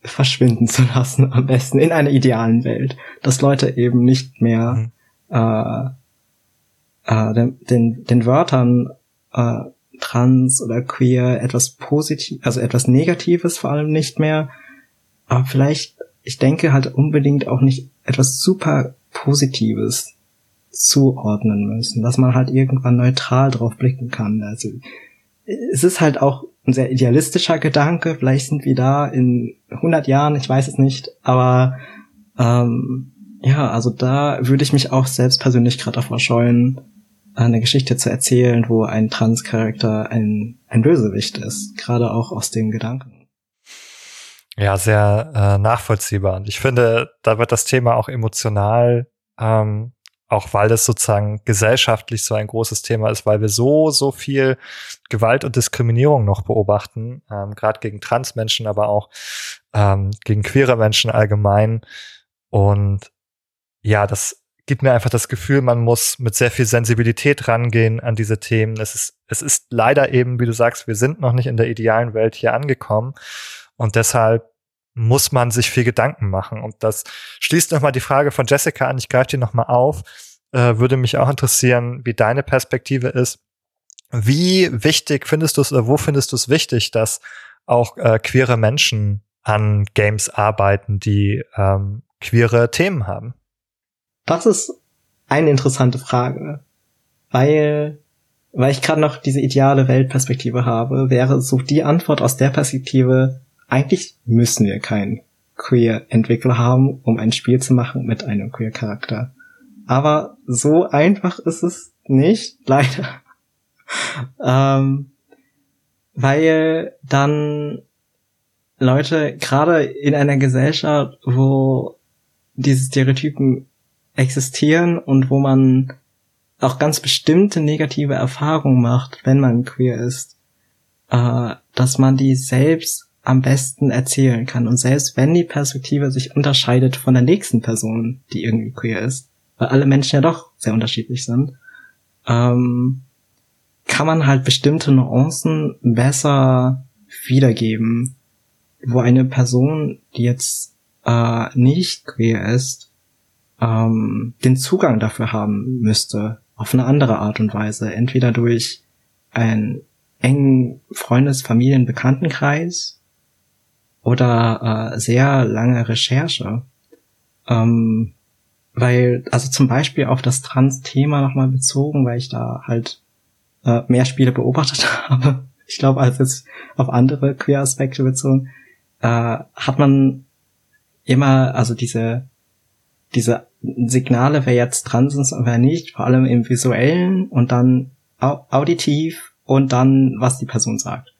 verschwinden zu lassen, am besten in einer idealen Welt, dass Leute eben nicht mehr mhm. äh, äh, den, den, den Wörtern äh, trans oder queer etwas positiv, also etwas Negatives vor allem nicht mehr, aber vielleicht ich denke halt unbedingt auch nicht etwas super Positives zuordnen müssen, dass man halt irgendwann neutral drauf blicken kann. Also es ist halt auch ein sehr idealistischer Gedanke. Vielleicht sind wir da in 100 Jahren, ich weiß es nicht, aber ähm, ja, also da würde ich mich auch selbst persönlich gerade davor scheuen, eine Geschichte zu erzählen, wo ein Trans-Charakter ein, ein Bösewicht ist, gerade auch aus dem Gedanken. Ja, sehr äh, nachvollziehbar. Und ich finde, da wird das Thema auch emotional, ähm, auch weil es sozusagen gesellschaftlich so ein großes Thema ist, weil wir so, so viel Gewalt und Diskriminierung noch beobachten, ähm, gerade gegen Transmenschen, aber auch ähm, gegen queere Menschen allgemein. Und ja, das gibt mir einfach das Gefühl, man muss mit sehr viel Sensibilität rangehen an diese Themen. Es ist, es ist leider eben, wie du sagst, wir sind noch nicht in der idealen Welt hier angekommen. Und deshalb muss man sich viel Gedanken machen. Und das schließt nochmal die Frage von Jessica an. Ich greife die nochmal auf. Äh, würde mich auch interessieren, wie deine Perspektive ist. Wie wichtig findest du es oder wo findest du es wichtig, dass auch äh, queere Menschen an Games arbeiten, die ähm, queere Themen haben? Das ist eine interessante Frage, weil weil ich gerade noch diese ideale Weltperspektive habe, wäre so die Antwort aus der Perspektive eigentlich müssen wir keinen Queer-Entwickler haben, um ein Spiel zu machen mit einem Queer-Charakter. Aber so einfach ist es nicht, (laughs) leider. ähm, weil dann Leute gerade in einer Gesellschaft, wo diese Stereotypen existieren und wo man auch ganz bestimmte negative Erfahrungen macht, wenn man queer ist, äh, dass man die selbst am besten erzählen kann. Und selbst wenn die Perspektive sich unterscheidet von der nächsten Person, die irgendwie queer ist, weil alle Menschen ja doch sehr unterschiedlich sind, ähm, kann man halt bestimmte Nuancen besser wiedergeben, wo eine Person, die jetzt äh, nicht queer ist, ähm, den Zugang dafür haben müsste, auf eine andere Art und Weise, entweder durch einen engen Freundes-, Familien-, Bekanntenkreis oder äh, sehr lange Recherche. Ähm, weil, also zum Beispiel auf das Trans-Thema nochmal bezogen, weil ich da halt äh, mehr Spiele beobachtet (laughs) habe, ich glaube, als jetzt auf andere Queer-Aspekte bezogen, äh, hat man immer, also diese, diese Signale, wer jetzt trans ist und wer nicht, vor allem im visuellen und dann auditiv und dann, was die Person sagt.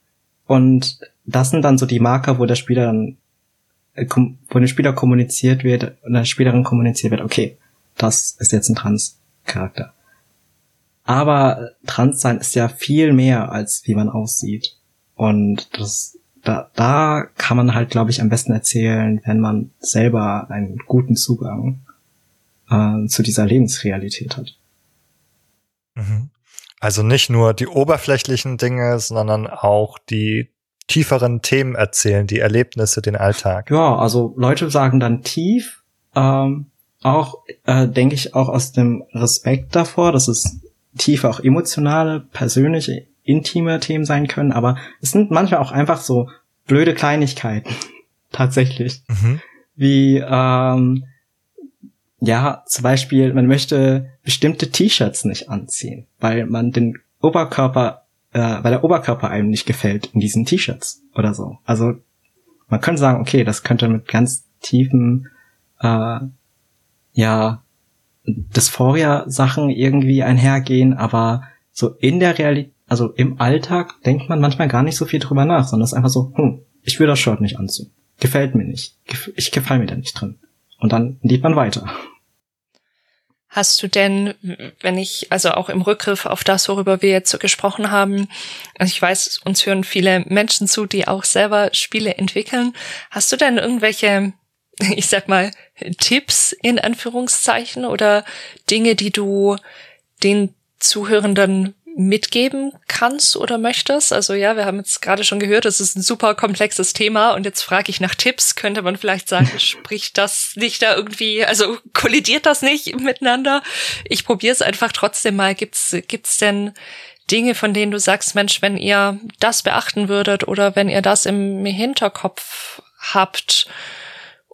Und das sind dann so die Marker, wo der Spieler dann, äh, wo der Spieler kommuniziert wird, und der Spielerin kommuniziert wird, okay, das ist jetzt ein Trans-Charakter. Aber Transsein ist ja viel mehr, als wie man aussieht. Und das, da, da kann man halt, glaube ich, am besten erzählen, wenn man selber einen guten Zugang äh, zu dieser Lebensrealität hat. Mhm. Also nicht nur die oberflächlichen Dinge, sondern auch die tieferen Themen erzählen, die Erlebnisse, den Alltag. Ja, also Leute sagen dann tief, ähm, auch äh, denke ich auch aus dem Respekt davor, dass es tiefe auch emotionale, persönliche intime Themen sein können, aber es sind manchmal auch einfach so blöde Kleinigkeiten. (laughs) Tatsächlich. Mhm. Wie, ähm, ja, zum Beispiel, man möchte bestimmte T-Shirts nicht anziehen, weil man den Oberkörper, äh, weil der Oberkörper einem nicht gefällt in diesen T-Shirts oder so. Also man könnte sagen, okay, das könnte mit ganz tiefen, äh, ja, Dysphoria-Sachen irgendwie einhergehen, aber so in der Realität, also im Alltag denkt man manchmal gar nicht so viel drüber nach, sondern es ist einfach so, hm, ich will das Shirt nicht anziehen. Gefällt mir nicht. Ich gefalle mir da nicht drin. Und dann geht man weiter. Hast du denn, wenn ich, also auch im Rückgriff auf das, worüber wir jetzt so gesprochen haben, also ich weiß, uns hören viele Menschen zu, die auch selber Spiele entwickeln. Hast du denn irgendwelche, (laughs) ich sag mal, Tipps in Anführungszeichen oder Dinge, die du den Zuhörenden mitgeben kannst oder möchtest? Also ja, wir haben jetzt gerade schon gehört, es ist ein super komplexes Thema und jetzt frage ich nach Tipps. Könnte man vielleicht sagen, (laughs) spricht das nicht da irgendwie, also kollidiert das nicht miteinander? Ich probiere es einfach trotzdem mal. Gibt's gibt's denn Dinge, von denen du sagst, Mensch, wenn ihr das beachten würdet oder wenn ihr das im Hinterkopf habt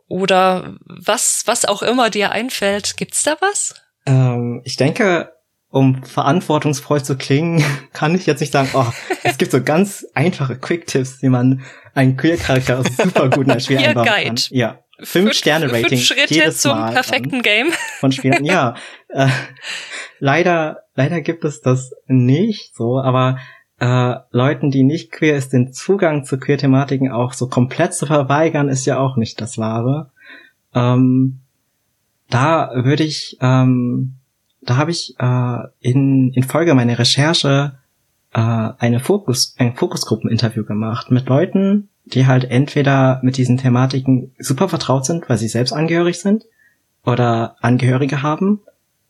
oder was was auch immer dir einfällt, gibt's da was? Ähm, ich denke, um verantwortungsvoll zu klingen, (laughs) kann ich jetzt nicht sagen, oh, es gibt so ganz einfache Quick-Tipps, wie man einen Queer-Charakter super gut in ein Spiel einbauen Guide. kann. Ja. Fünf, fünf Schritte jedes zum Mal perfekten Game. (laughs) Von Spielern. Ja. Äh, leider, leider gibt es das nicht so, aber äh, Leuten, die nicht queer ist, den Zugang zu Queer-Thematiken auch so komplett zu verweigern, ist ja auch nicht das Wahre. Ähm, da würde ich ähm, da habe ich äh, in, in Folge meiner Recherche äh, eine Fokus, ein Fokusgruppeninterview gemacht mit Leuten, die halt entweder mit diesen Thematiken super vertraut sind, weil sie selbst angehörig sind oder Angehörige haben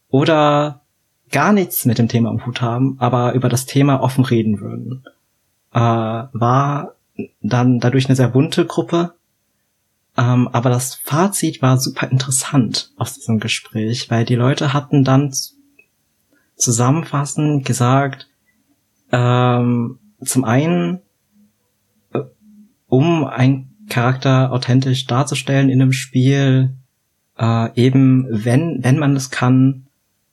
oder gar nichts mit dem Thema am Hut haben, aber über das Thema offen reden würden. Äh, war dann dadurch eine sehr bunte Gruppe ähm, aber das Fazit war super interessant aus diesem Gespräch, weil die Leute hatten dann zusammenfassend gesagt, ähm, zum einen, äh, um einen Charakter authentisch darzustellen in einem Spiel, äh, eben wenn, wenn man es kann,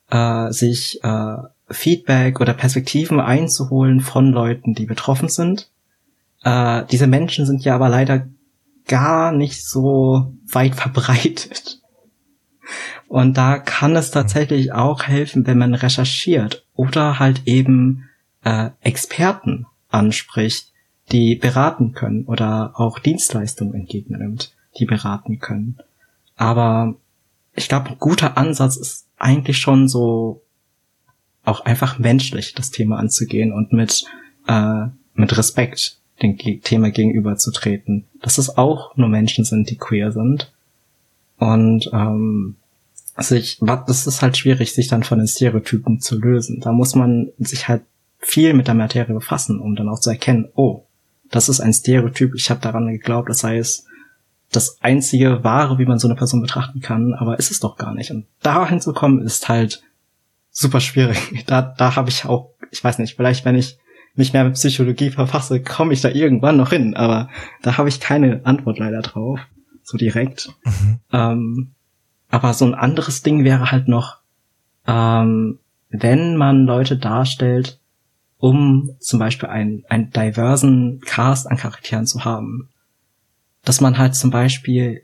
äh, sich äh, Feedback oder Perspektiven einzuholen von Leuten, die betroffen sind. Äh, diese Menschen sind ja aber leider gar nicht so weit verbreitet. Und da kann es tatsächlich auch helfen, wenn man recherchiert oder halt eben äh, Experten anspricht, die beraten können oder auch Dienstleistungen entgegennimmt, die beraten können. Aber ich glaube, ein guter Ansatz ist eigentlich schon so auch einfach menschlich das Thema anzugehen und mit äh, mit Respekt dem Thema gegenüberzutreten. Dass es auch nur Menschen sind, die queer sind. Und ähm, sich, das ist halt schwierig, sich dann von den Stereotypen zu lösen. Da muss man sich halt viel mit der Materie befassen, um dann auch zu erkennen, oh, das ist ein Stereotyp, ich habe daran geglaubt, das sei es das einzige Wahre, wie man so eine Person betrachten kann, aber ist es doch gar nicht. Und da hinzukommen ist halt super schwierig. (laughs) Da, da habe ich auch, ich weiß nicht, vielleicht wenn ich mich mehr mit Psychologie verfasse, komme ich da irgendwann noch hin. Aber da habe ich keine Antwort leider drauf, so direkt. Mhm. Ähm, aber so ein anderes Ding wäre halt noch, ähm, wenn man Leute darstellt, um zum Beispiel einen, einen diversen Cast an Charakteren zu haben, dass man halt zum Beispiel,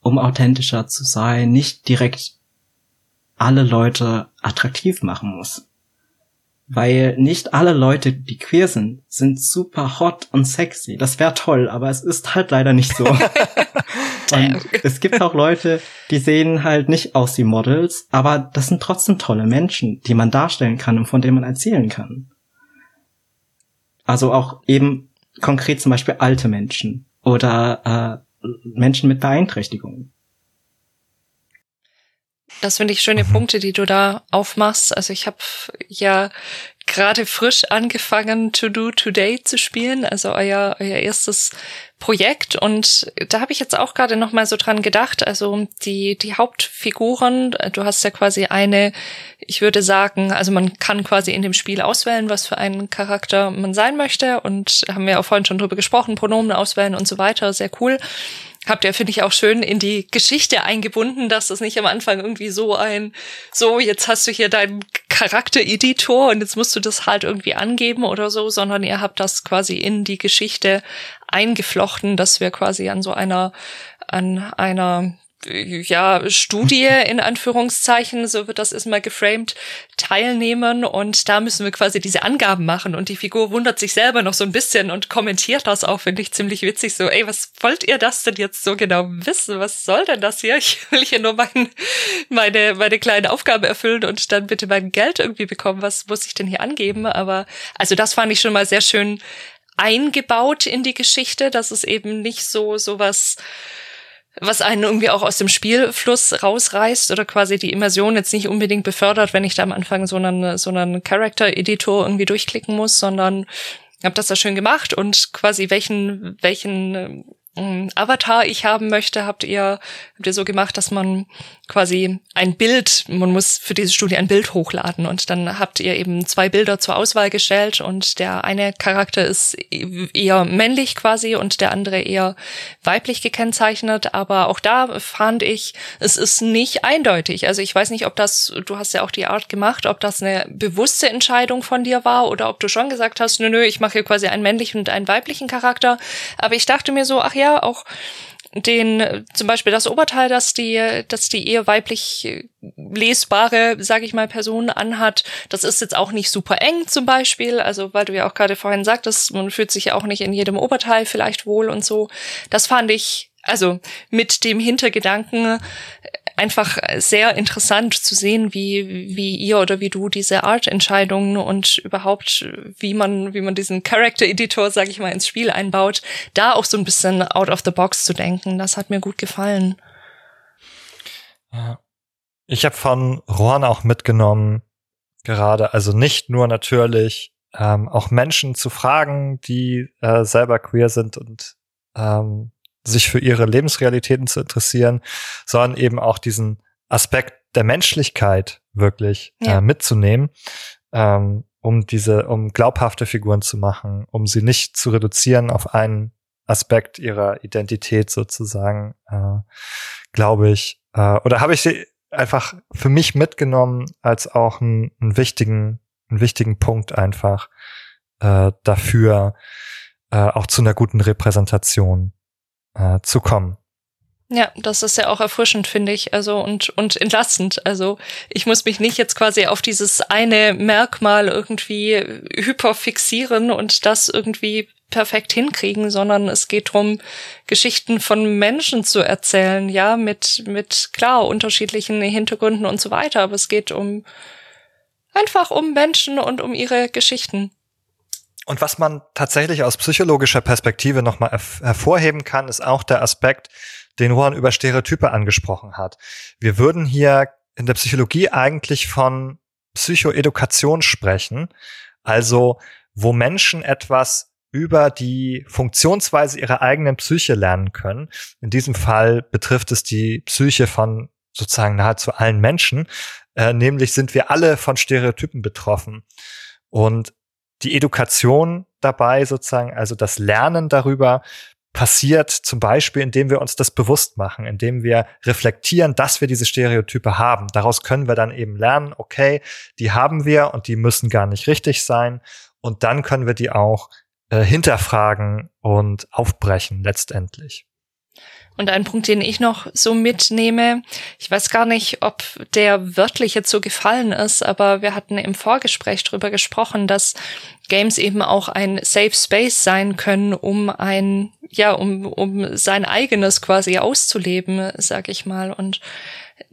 um authentischer zu sein, nicht direkt alle Leute attraktiv machen muss weil nicht alle Leute, die queer sind, sind super hot und sexy. Das wäre toll, aber es ist halt leider nicht so. (laughs) und es gibt auch Leute, die sehen halt nicht aus wie Models, aber das sind trotzdem tolle Menschen, die man darstellen kann und von denen man erzählen kann. Also auch eben konkret zum Beispiel alte Menschen oder äh, Menschen mit Beeinträchtigungen. Das finde ich schöne mhm. Punkte, die du da aufmachst. Also ich habe ja gerade frisch angefangen To Do Today zu spielen, also euer, euer erstes Projekt. Und da habe ich jetzt auch gerade noch mal so dran gedacht. Also die, die Hauptfiguren, du hast ja quasi eine, ich würde sagen, also man kann quasi in dem Spiel auswählen, was für einen Charakter man sein möchte. Und haben wir auch vorhin schon drüber gesprochen, Pronomen auswählen und so weiter. Sehr cool habt ihr, finde ich, auch schön in die Geschichte eingebunden, dass das nicht am Anfang irgendwie so ein, so, jetzt hast du hier deinen Charaktereditor und jetzt musst du das halt irgendwie angeben oder so, sondern ihr habt das quasi in die Geschichte eingeflochten, dass wir quasi an so einer, an einer ja, Studie (laughs) in Anführungszeichen, so wird das erstmal geframed, teilnehmen und da müssen wir quasi diese Angaben machen und die Figur wundert sich selber noch so ein bisschen und kommentiert das auch, finde ich ziemlich witzig, so, ey, was wollt ihr das denn jetzt so genau wissen? Was soll denn das hier? Ich will hier nur mein, meine, meine kleine Aufgabe erfüllen und dann bitte mein Geld irgendwie bekommen. Was muss ich denn hier angeben? Aber, also das fand ich schon mal sehr schön eingebaut in die Geschichte, dass es eben nicht so, sowas, was einen irgendwie auch aus dem Spielfluss rausreißt oder quasi die Immersion jetzt nicht unbedingt befördert, wenn ich da am Anfang so einen, so einen Character-Editor irgendwie durchklicken muss, sondern habe das da schön gemacht und quasi welchen, welchen Avatar ich haben möchte, habt ihr, habt ihr so gemacht, dass man quasi ein Bild, man muss für diese Studie ein Bild hochladen und dann habt ihr eben zwei Bilder zur Auswahl gestellt und der eine Charakter ist eher männlich quasi und der andere eher weiblich gekennzeichnet, aber auch da fand ich, es ist nicht eindeutig. Also ich weiß nicht, ob das, du hast ja auch die Art gemacht, ob das eine bewusste Entscheidung von dir war oder ob du schon gesagt hast, nö, nö, ich mache hier quasi einen männlichen und einen weiblichen Charakter, aber ich dachte mir so, ach ja, auch den zum Beispiel das Oberteil, das die, das die eher weiblich lesbare, sage ich mal, Person anhat, das ist jetzt auch nicht super eng zum Beispiel, also weil du ja auch gerade vorhin sagtest, man fühlt sich ja auch nicht in jedem Oberteil vielleicht wohl und so. Das fand ich also mit dem Hintergedanken einfach sehr interessant zu sehen, wie, wie ihr oder wie du diese Art-Entscheidungen und überhaupt, wie man, wie man diesen Character-Editor, sag ich mal, ins Spiel einbaut, da auch so ein bisschen out of the box zu denken. Das hat mir gut gefallen. Ja. Ich habe von Rohan auch mitgenommen, gerade, also nicht nur natürlich ähm, auch Menschen zu fragen, die äh, selber queer sind und ähm, sich für ihre Lebensrealitäten zu interessieren, sondern eben auch diesen Aspekt der Menschlichkeit wirklich ja. äh, mitzunehmen, ähm, um diese, um glaubhafte Figuren zu machen, um sie nicht zu reduzieren auf einen Aspekt ihrer Identität sozusagen, äh, glaube ich. Äh, oder habe ich sie einfach für mich mitgenommen als auch einen, einen wichtigen, einen wichtigen Punkt einfach äh, dafür, äh, auch zu einer guten Repräsentation äh, zu kommen. Ja, das ist ja auch erfrischend, finde ich, also und und entlastend. Also ich muss mich nicht jetzt quasi auf dieses eine Merkmal irgendwie hyperfixieren und das irgendwie perfekt hinkriegen, sondern es geht darum, Geschichten von Menschen zu erzählen, ja, mit mit klar unterschiedlichen Hintergründen und so weiter. Aber es geht um einfach um Menschen und um ihre Geschichten. Und was man tatsächlich aus psychologischer Perspektive nochmal hervorheben kann, ist auch der Aspekt, den Juan über Stereotype angesprochen hat. Wir würden hier in der Psychologie eigentlich von Psychoedukation sprechen, also wo Menschen etwas über die Funktionsweise ihrer eigenen Psyche lernen können. In diesem Fall betrifft es die Psyche von sozusagen nahezu allen Menschen, äh, nämlich sind wir alle von Stereotypen betroffen. Und die Education dabei sozusagen, also das Lernen darüber passiert zum Beispiel, indem wir uns das bewusst machen, indem wir reflektieren, dass wir diese Stereotype haben. Daraus können wir dann eben lernen, okay, die haben wir und die müssen gar nicht richtig sein. Und dann können wir die auch äh, hinterfragen und aufbrechen letztendlich. Und ein Punkt, den ich noch so mitnehme, ich weiß gar nicht, ob der wörtlich jetzt so gefallen ist, aber wir hatten im Vorgespräch drüber gesprochen, dass Games eben auch ein Safe Space sein können, um ein, ja, um, um sein eigenes quasi auszuleben, sag ich mal. Und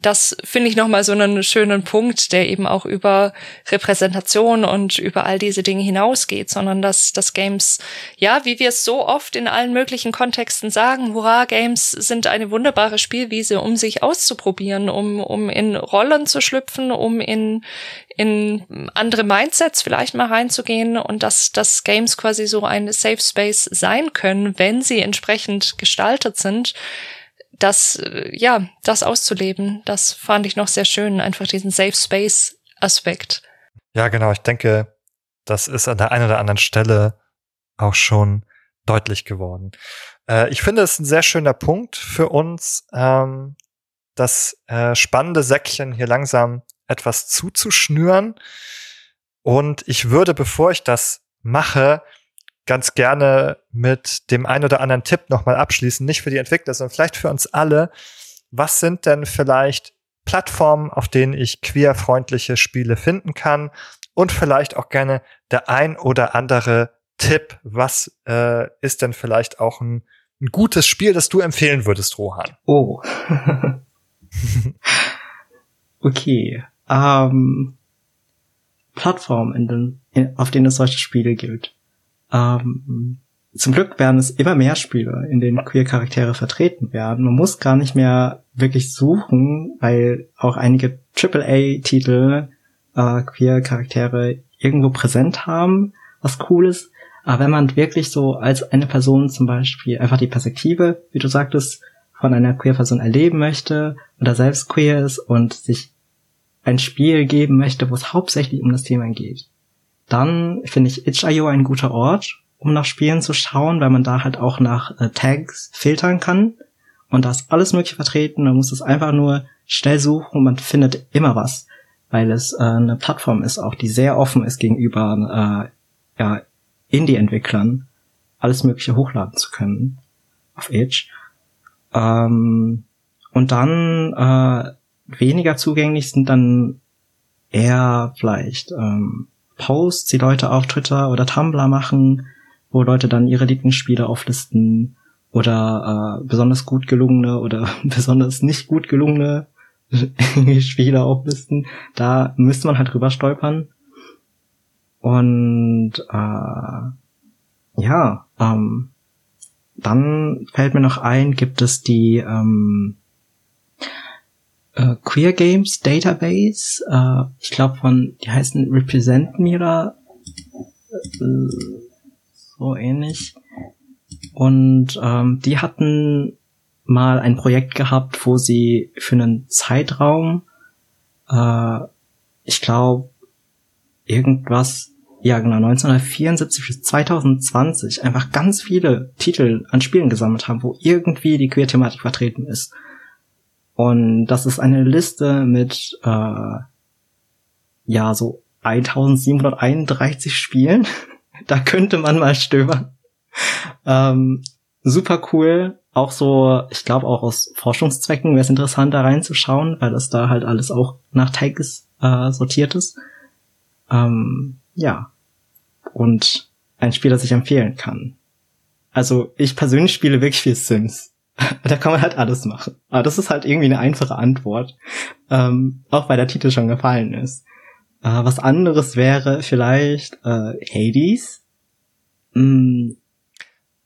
das finde ich nochmal so einen schönen Punkt, der eben auch über Repräsentation und über all diese Dinge hinausgeht, sondern dass, dass Games, ja, wie wir es so oft in allen möglichen Kontexten sagen, hurra, Games sind eine wunderbare Spielwiese, um sich auszuprobieren, um, um in Rollen zu schlüpfen, um in, in andere Mindsets vielleicht mal reinzugehen und dass, dass Games quasi so ein Safe Space sein können, wenn sie entsprechend gestaltet sind, das, äh, ja, das auszuleben, das fand ich noch sehr schön, einfach diesen Safe Space Aspekt. Ja, genau. Ich denke, das ist an der einen oder anderen Stelle auch schon deutlich geworden. Äh, ich finde es ein sehr schöner Punkt für uns, ähm, das äh, spannende Säckchen hier langsam etwas zuzuschnüren. Und ich würde, bevor ich das mache, ganz gerne mit dem ein oder anderen Tipp nochmal abschließen, nicht für die Entwickler, sondern vielleicht für uns alle. Was sind denn vielleicht Plattformen, auf denen ich queerfreundliche Spiele finden kann? Und vielleicht auch gerne der ein oder andere Tipp. Was äh, ist denn vielleicht auch ein, ein gutes Spiel, das du empfehlen würdest, Rohan? Oh. (laughs) okay. Ähm, Plattformen, auf denen es solche Spiele gibt. Ähm, zum Glück werden es immer mehr Spiele, in denen Queer-Charaktere vertreten werden. Man muss gar nicht mehr wirklich suchen, weil auch einige AAA-Titel äh, Queer-Charaktere irgendwo präsent haben, was cool ist. Aber wenn man wirklich so als eine Person zum Beispiel einfach die Perspektive, wie du sagtest, von einer Queer-Person erleben möchte oder selbst queer ist und sich ein Spiel geben möchte, wo es hauptsächlich um das Thema geht, dann finde ich itch.io ein guter Ort, um nach Spielen zu schauen, weil man da halt auch nach äh, Tags filtern kann. Und da ist alles mögliche vertreten. Man muss es einfach nur schnell suchen und man findet immer was, weil es äh, eine Plattform ist, auch die sehr offen ist gegenüber äh, ja, Indie-Entwicklern, alles Mögliche hochladen zu können auf Edge. Ähm, und dann äh, weniger zugänglich sind dann eher vielleicht ähm, Posts, die Leute auf Twitter oder Tumblr machen, wo Leute dann ihre Lieblingsspiele auflisten oder äh, besonders gut gelungene oder (laughs) besonders nicht gut gelungene (laughs) Spiele auflisten. Da müsste man halt drüber stolpern. Und äh, ja, ähm, dann fällt mir noch ein, gibt es die ähm, äh, Queer Games Database. Äh, ich glaube von, die heißen Represent oder äh, so ähnlich. Und ähm, die hatten mal ein Projekt gehabt, wo sie für einen Zeitraum, äh, ich glaube, irgendwas, ja genau, 1974 bis 2020 einfach ganz viele Titel an Spielen gesammelt haben, wo irgendwie die Queer-Thematik vertreten ist. Und das ist eine Liste mit, äh, ja, so 1731 Spielen. (laughs) da könnte man mal stöbern. Ähm, super cool. Auch so, ich glaube auch aus Forschungszwecken wäre es interessant, da reinzuschauen, weil das da halt alles auch nach Tags äh, sortiert ist. Ähm, ja. Und ein Spiel, das ich empfehlen kann. Also ich persönlich spiele wirklich viel Sims. (laughs) da kann man halt alles machen. Aber das ist halt irgendwie eine einfache Antwort. Ähm, auch weil der Titel schon gefallen ist. Äh, was anderes wäre vielleicht äh, Hades. Mm.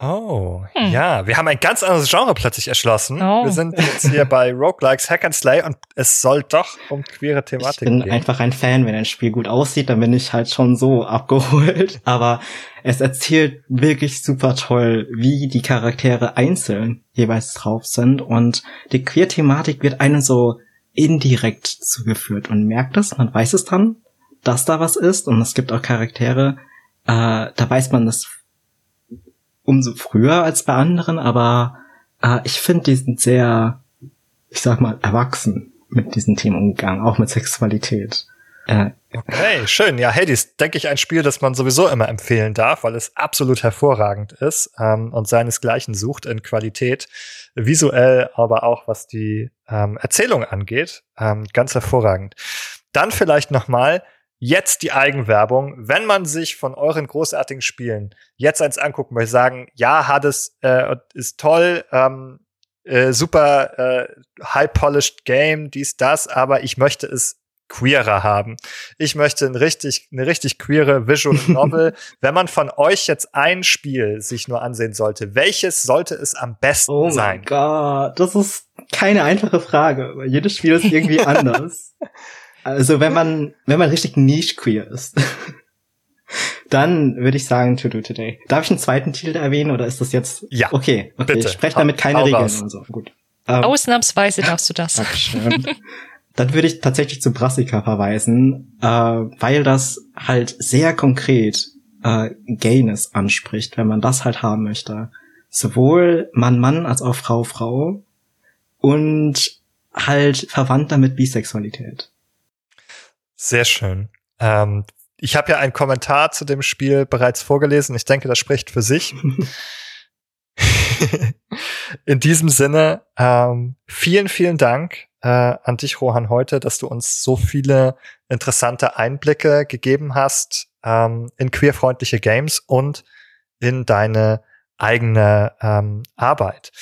Oh, hm. ja, wir haben ein ganz anderes Genre plötzlich erschlossen. Oh. Wir sind jetzt hier bei Roguelikes Hack and Slay und es soll doch um queere Thematik gehen. Ich bin gehen. einfach ein Fan, wenn ein Spiel gut aussieht, dann bin ich halt schon so abgeholt. (laughs) Aber es erzählt wirklich super toll, wie die Charaktere einzeln jeweils drauf sind und die Queer-Thematik wird einem so indirekt zugeführt und merkt es, man weiß es dann, dass da was ist und es gibt auch Charaktere, äh, da weiß man das umso früher als bei anderen, aber äh, ich finde, die sind sehr, ich sag mal, erwachsen mit diesen Themen umgegangen, auch mit Sexualität. Äh, okay, schön. Ja, Hades, denke ich, ein Spiel, das man sowieso immer empfehlen darf, weil es absolut hervorragend ist ähm, und seinesgleichen sucht in Qualität, visuell, aber auch was die ähm, Erzählung angeht, ähm, ganz hervorragend. Dann vielleicht noch mal jetzt die Eigenwerbung. Wenn man sich von euren großartigen Spielen jetzt eins angucken möchte, sagen, ja, Hades äh, ist toll, ähm, äh, super äh, high-polished Game, dies, das, aber ich möchte es queerer haben. Ich möchte ein richtig, eine richtig queere Visual (laughs) Novel. Wenn man von euch jetzt ein Spiel sich nur ansehen sollte, welches sollte es am besten oh sein? Oh Gott, das ist keine einfache Frage, weil jedes Spiel ist irgendwie (laughs) anders. Also wenn man, wenn man richtig niche queer ist, (laughs) dann würde ich sagen To Do Today. Darf ich einen zweiten Titel erwähnen oder ist das jetzt? Ja. Okay, okay. Bitte. Ich spreche damit keine Hau Regeln raus. und so. Gut. Ähm, Ausnahmsweise darfst du das. Dankeschön. Dann würde ich tatsächlich zu Brassica verweisen, äh, weil das halt sehr konkret äh, Gayness anspricht, wenn man das halt haben möchte. Sowohl Mann, Mann als auch Frau, Frau und halt verwandt damit Bisexualität. Sehr schön. Ähm, ich habe ja einen Kommentar zu dem Spiel bereits vorgelesen. Ich denke, das spricht für sich. (laughs) In diesem Sinne, ähm, vielen, vielen Dank äh, an dich, Rohan, heute, dass du uns so viele interessante Einblicke gegeben hast ähm, in queerfreundliche Games und in deine eigene ähm, Arbeit.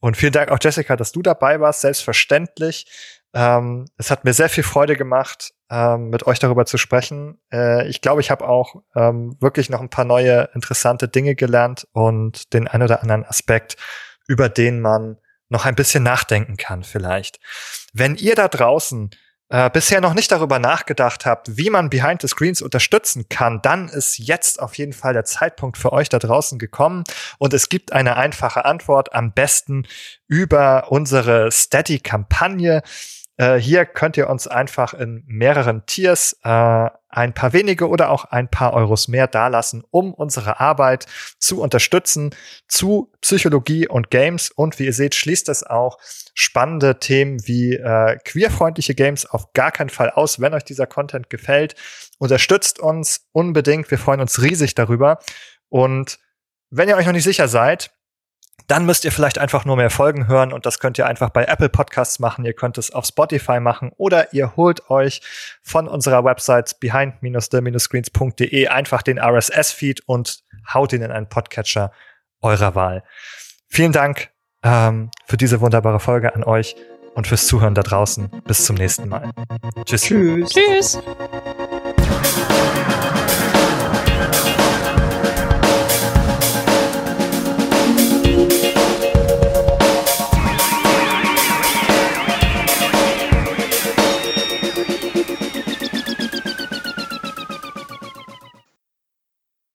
Und vielen Dank auch, Jessica, dass du dabei warst, selbstverständlich. Ähm, es hat mir sehr viel Freude gemacht, ähm, mit euch darüber zu sprechen. Äh, ich glaube, ich habe auch ähm, wirklich noch ein paar neue interessante Dinge gelernt und den ein oder anderen Aspekt, über den man noch ein bisschen nachdenken kann vielleicht. Wenn ihr da draußen äh, bisher noch nicht darüber nachgedacht habt, wie man Behind the Screens unterstützen kann, dann ist jetzt auf jeden Fall der Zeitpunkt für euch da draußen gekommen und es gibt eine einfache Antwort, am besten über unsere Steady-Kampagne. Äh, hier könnt ihr uns einfach in mehreren Tiers äh, ein paar wenige oder auch ein paar Euros mehr dalassen, um unsere Arbeit zu unterstützen zu Psychologie und Games. Und wie ihr seht, schließt das auch spannende Themen wie äh, queerfreundliche Games auf gar keinen Fall aus. Wenn euch dieser Content gefällt, unterstützt uns unbedingt. Wir freuen uns riesig darüber. Und wenn ihr euch noch nicht sicher seid, dann müsst ihr vielleicht einfach nur mehr Folgen hören und das könnt ihr einfach bei Apple Podcasts machen, ihr könnt es auf Spotify machen oder ihr holt euch von unserer Website behind-the-screens.de einfach den RSS-Feed und haut ihn in einen Podcatcher eurer Wahl. Vielen Dank ähm, für diese wunderbare Folge an euch und fürs Zuhören da draußen. Bis zum nächsten Mal. Tschüss. Tschüss. Tschüss.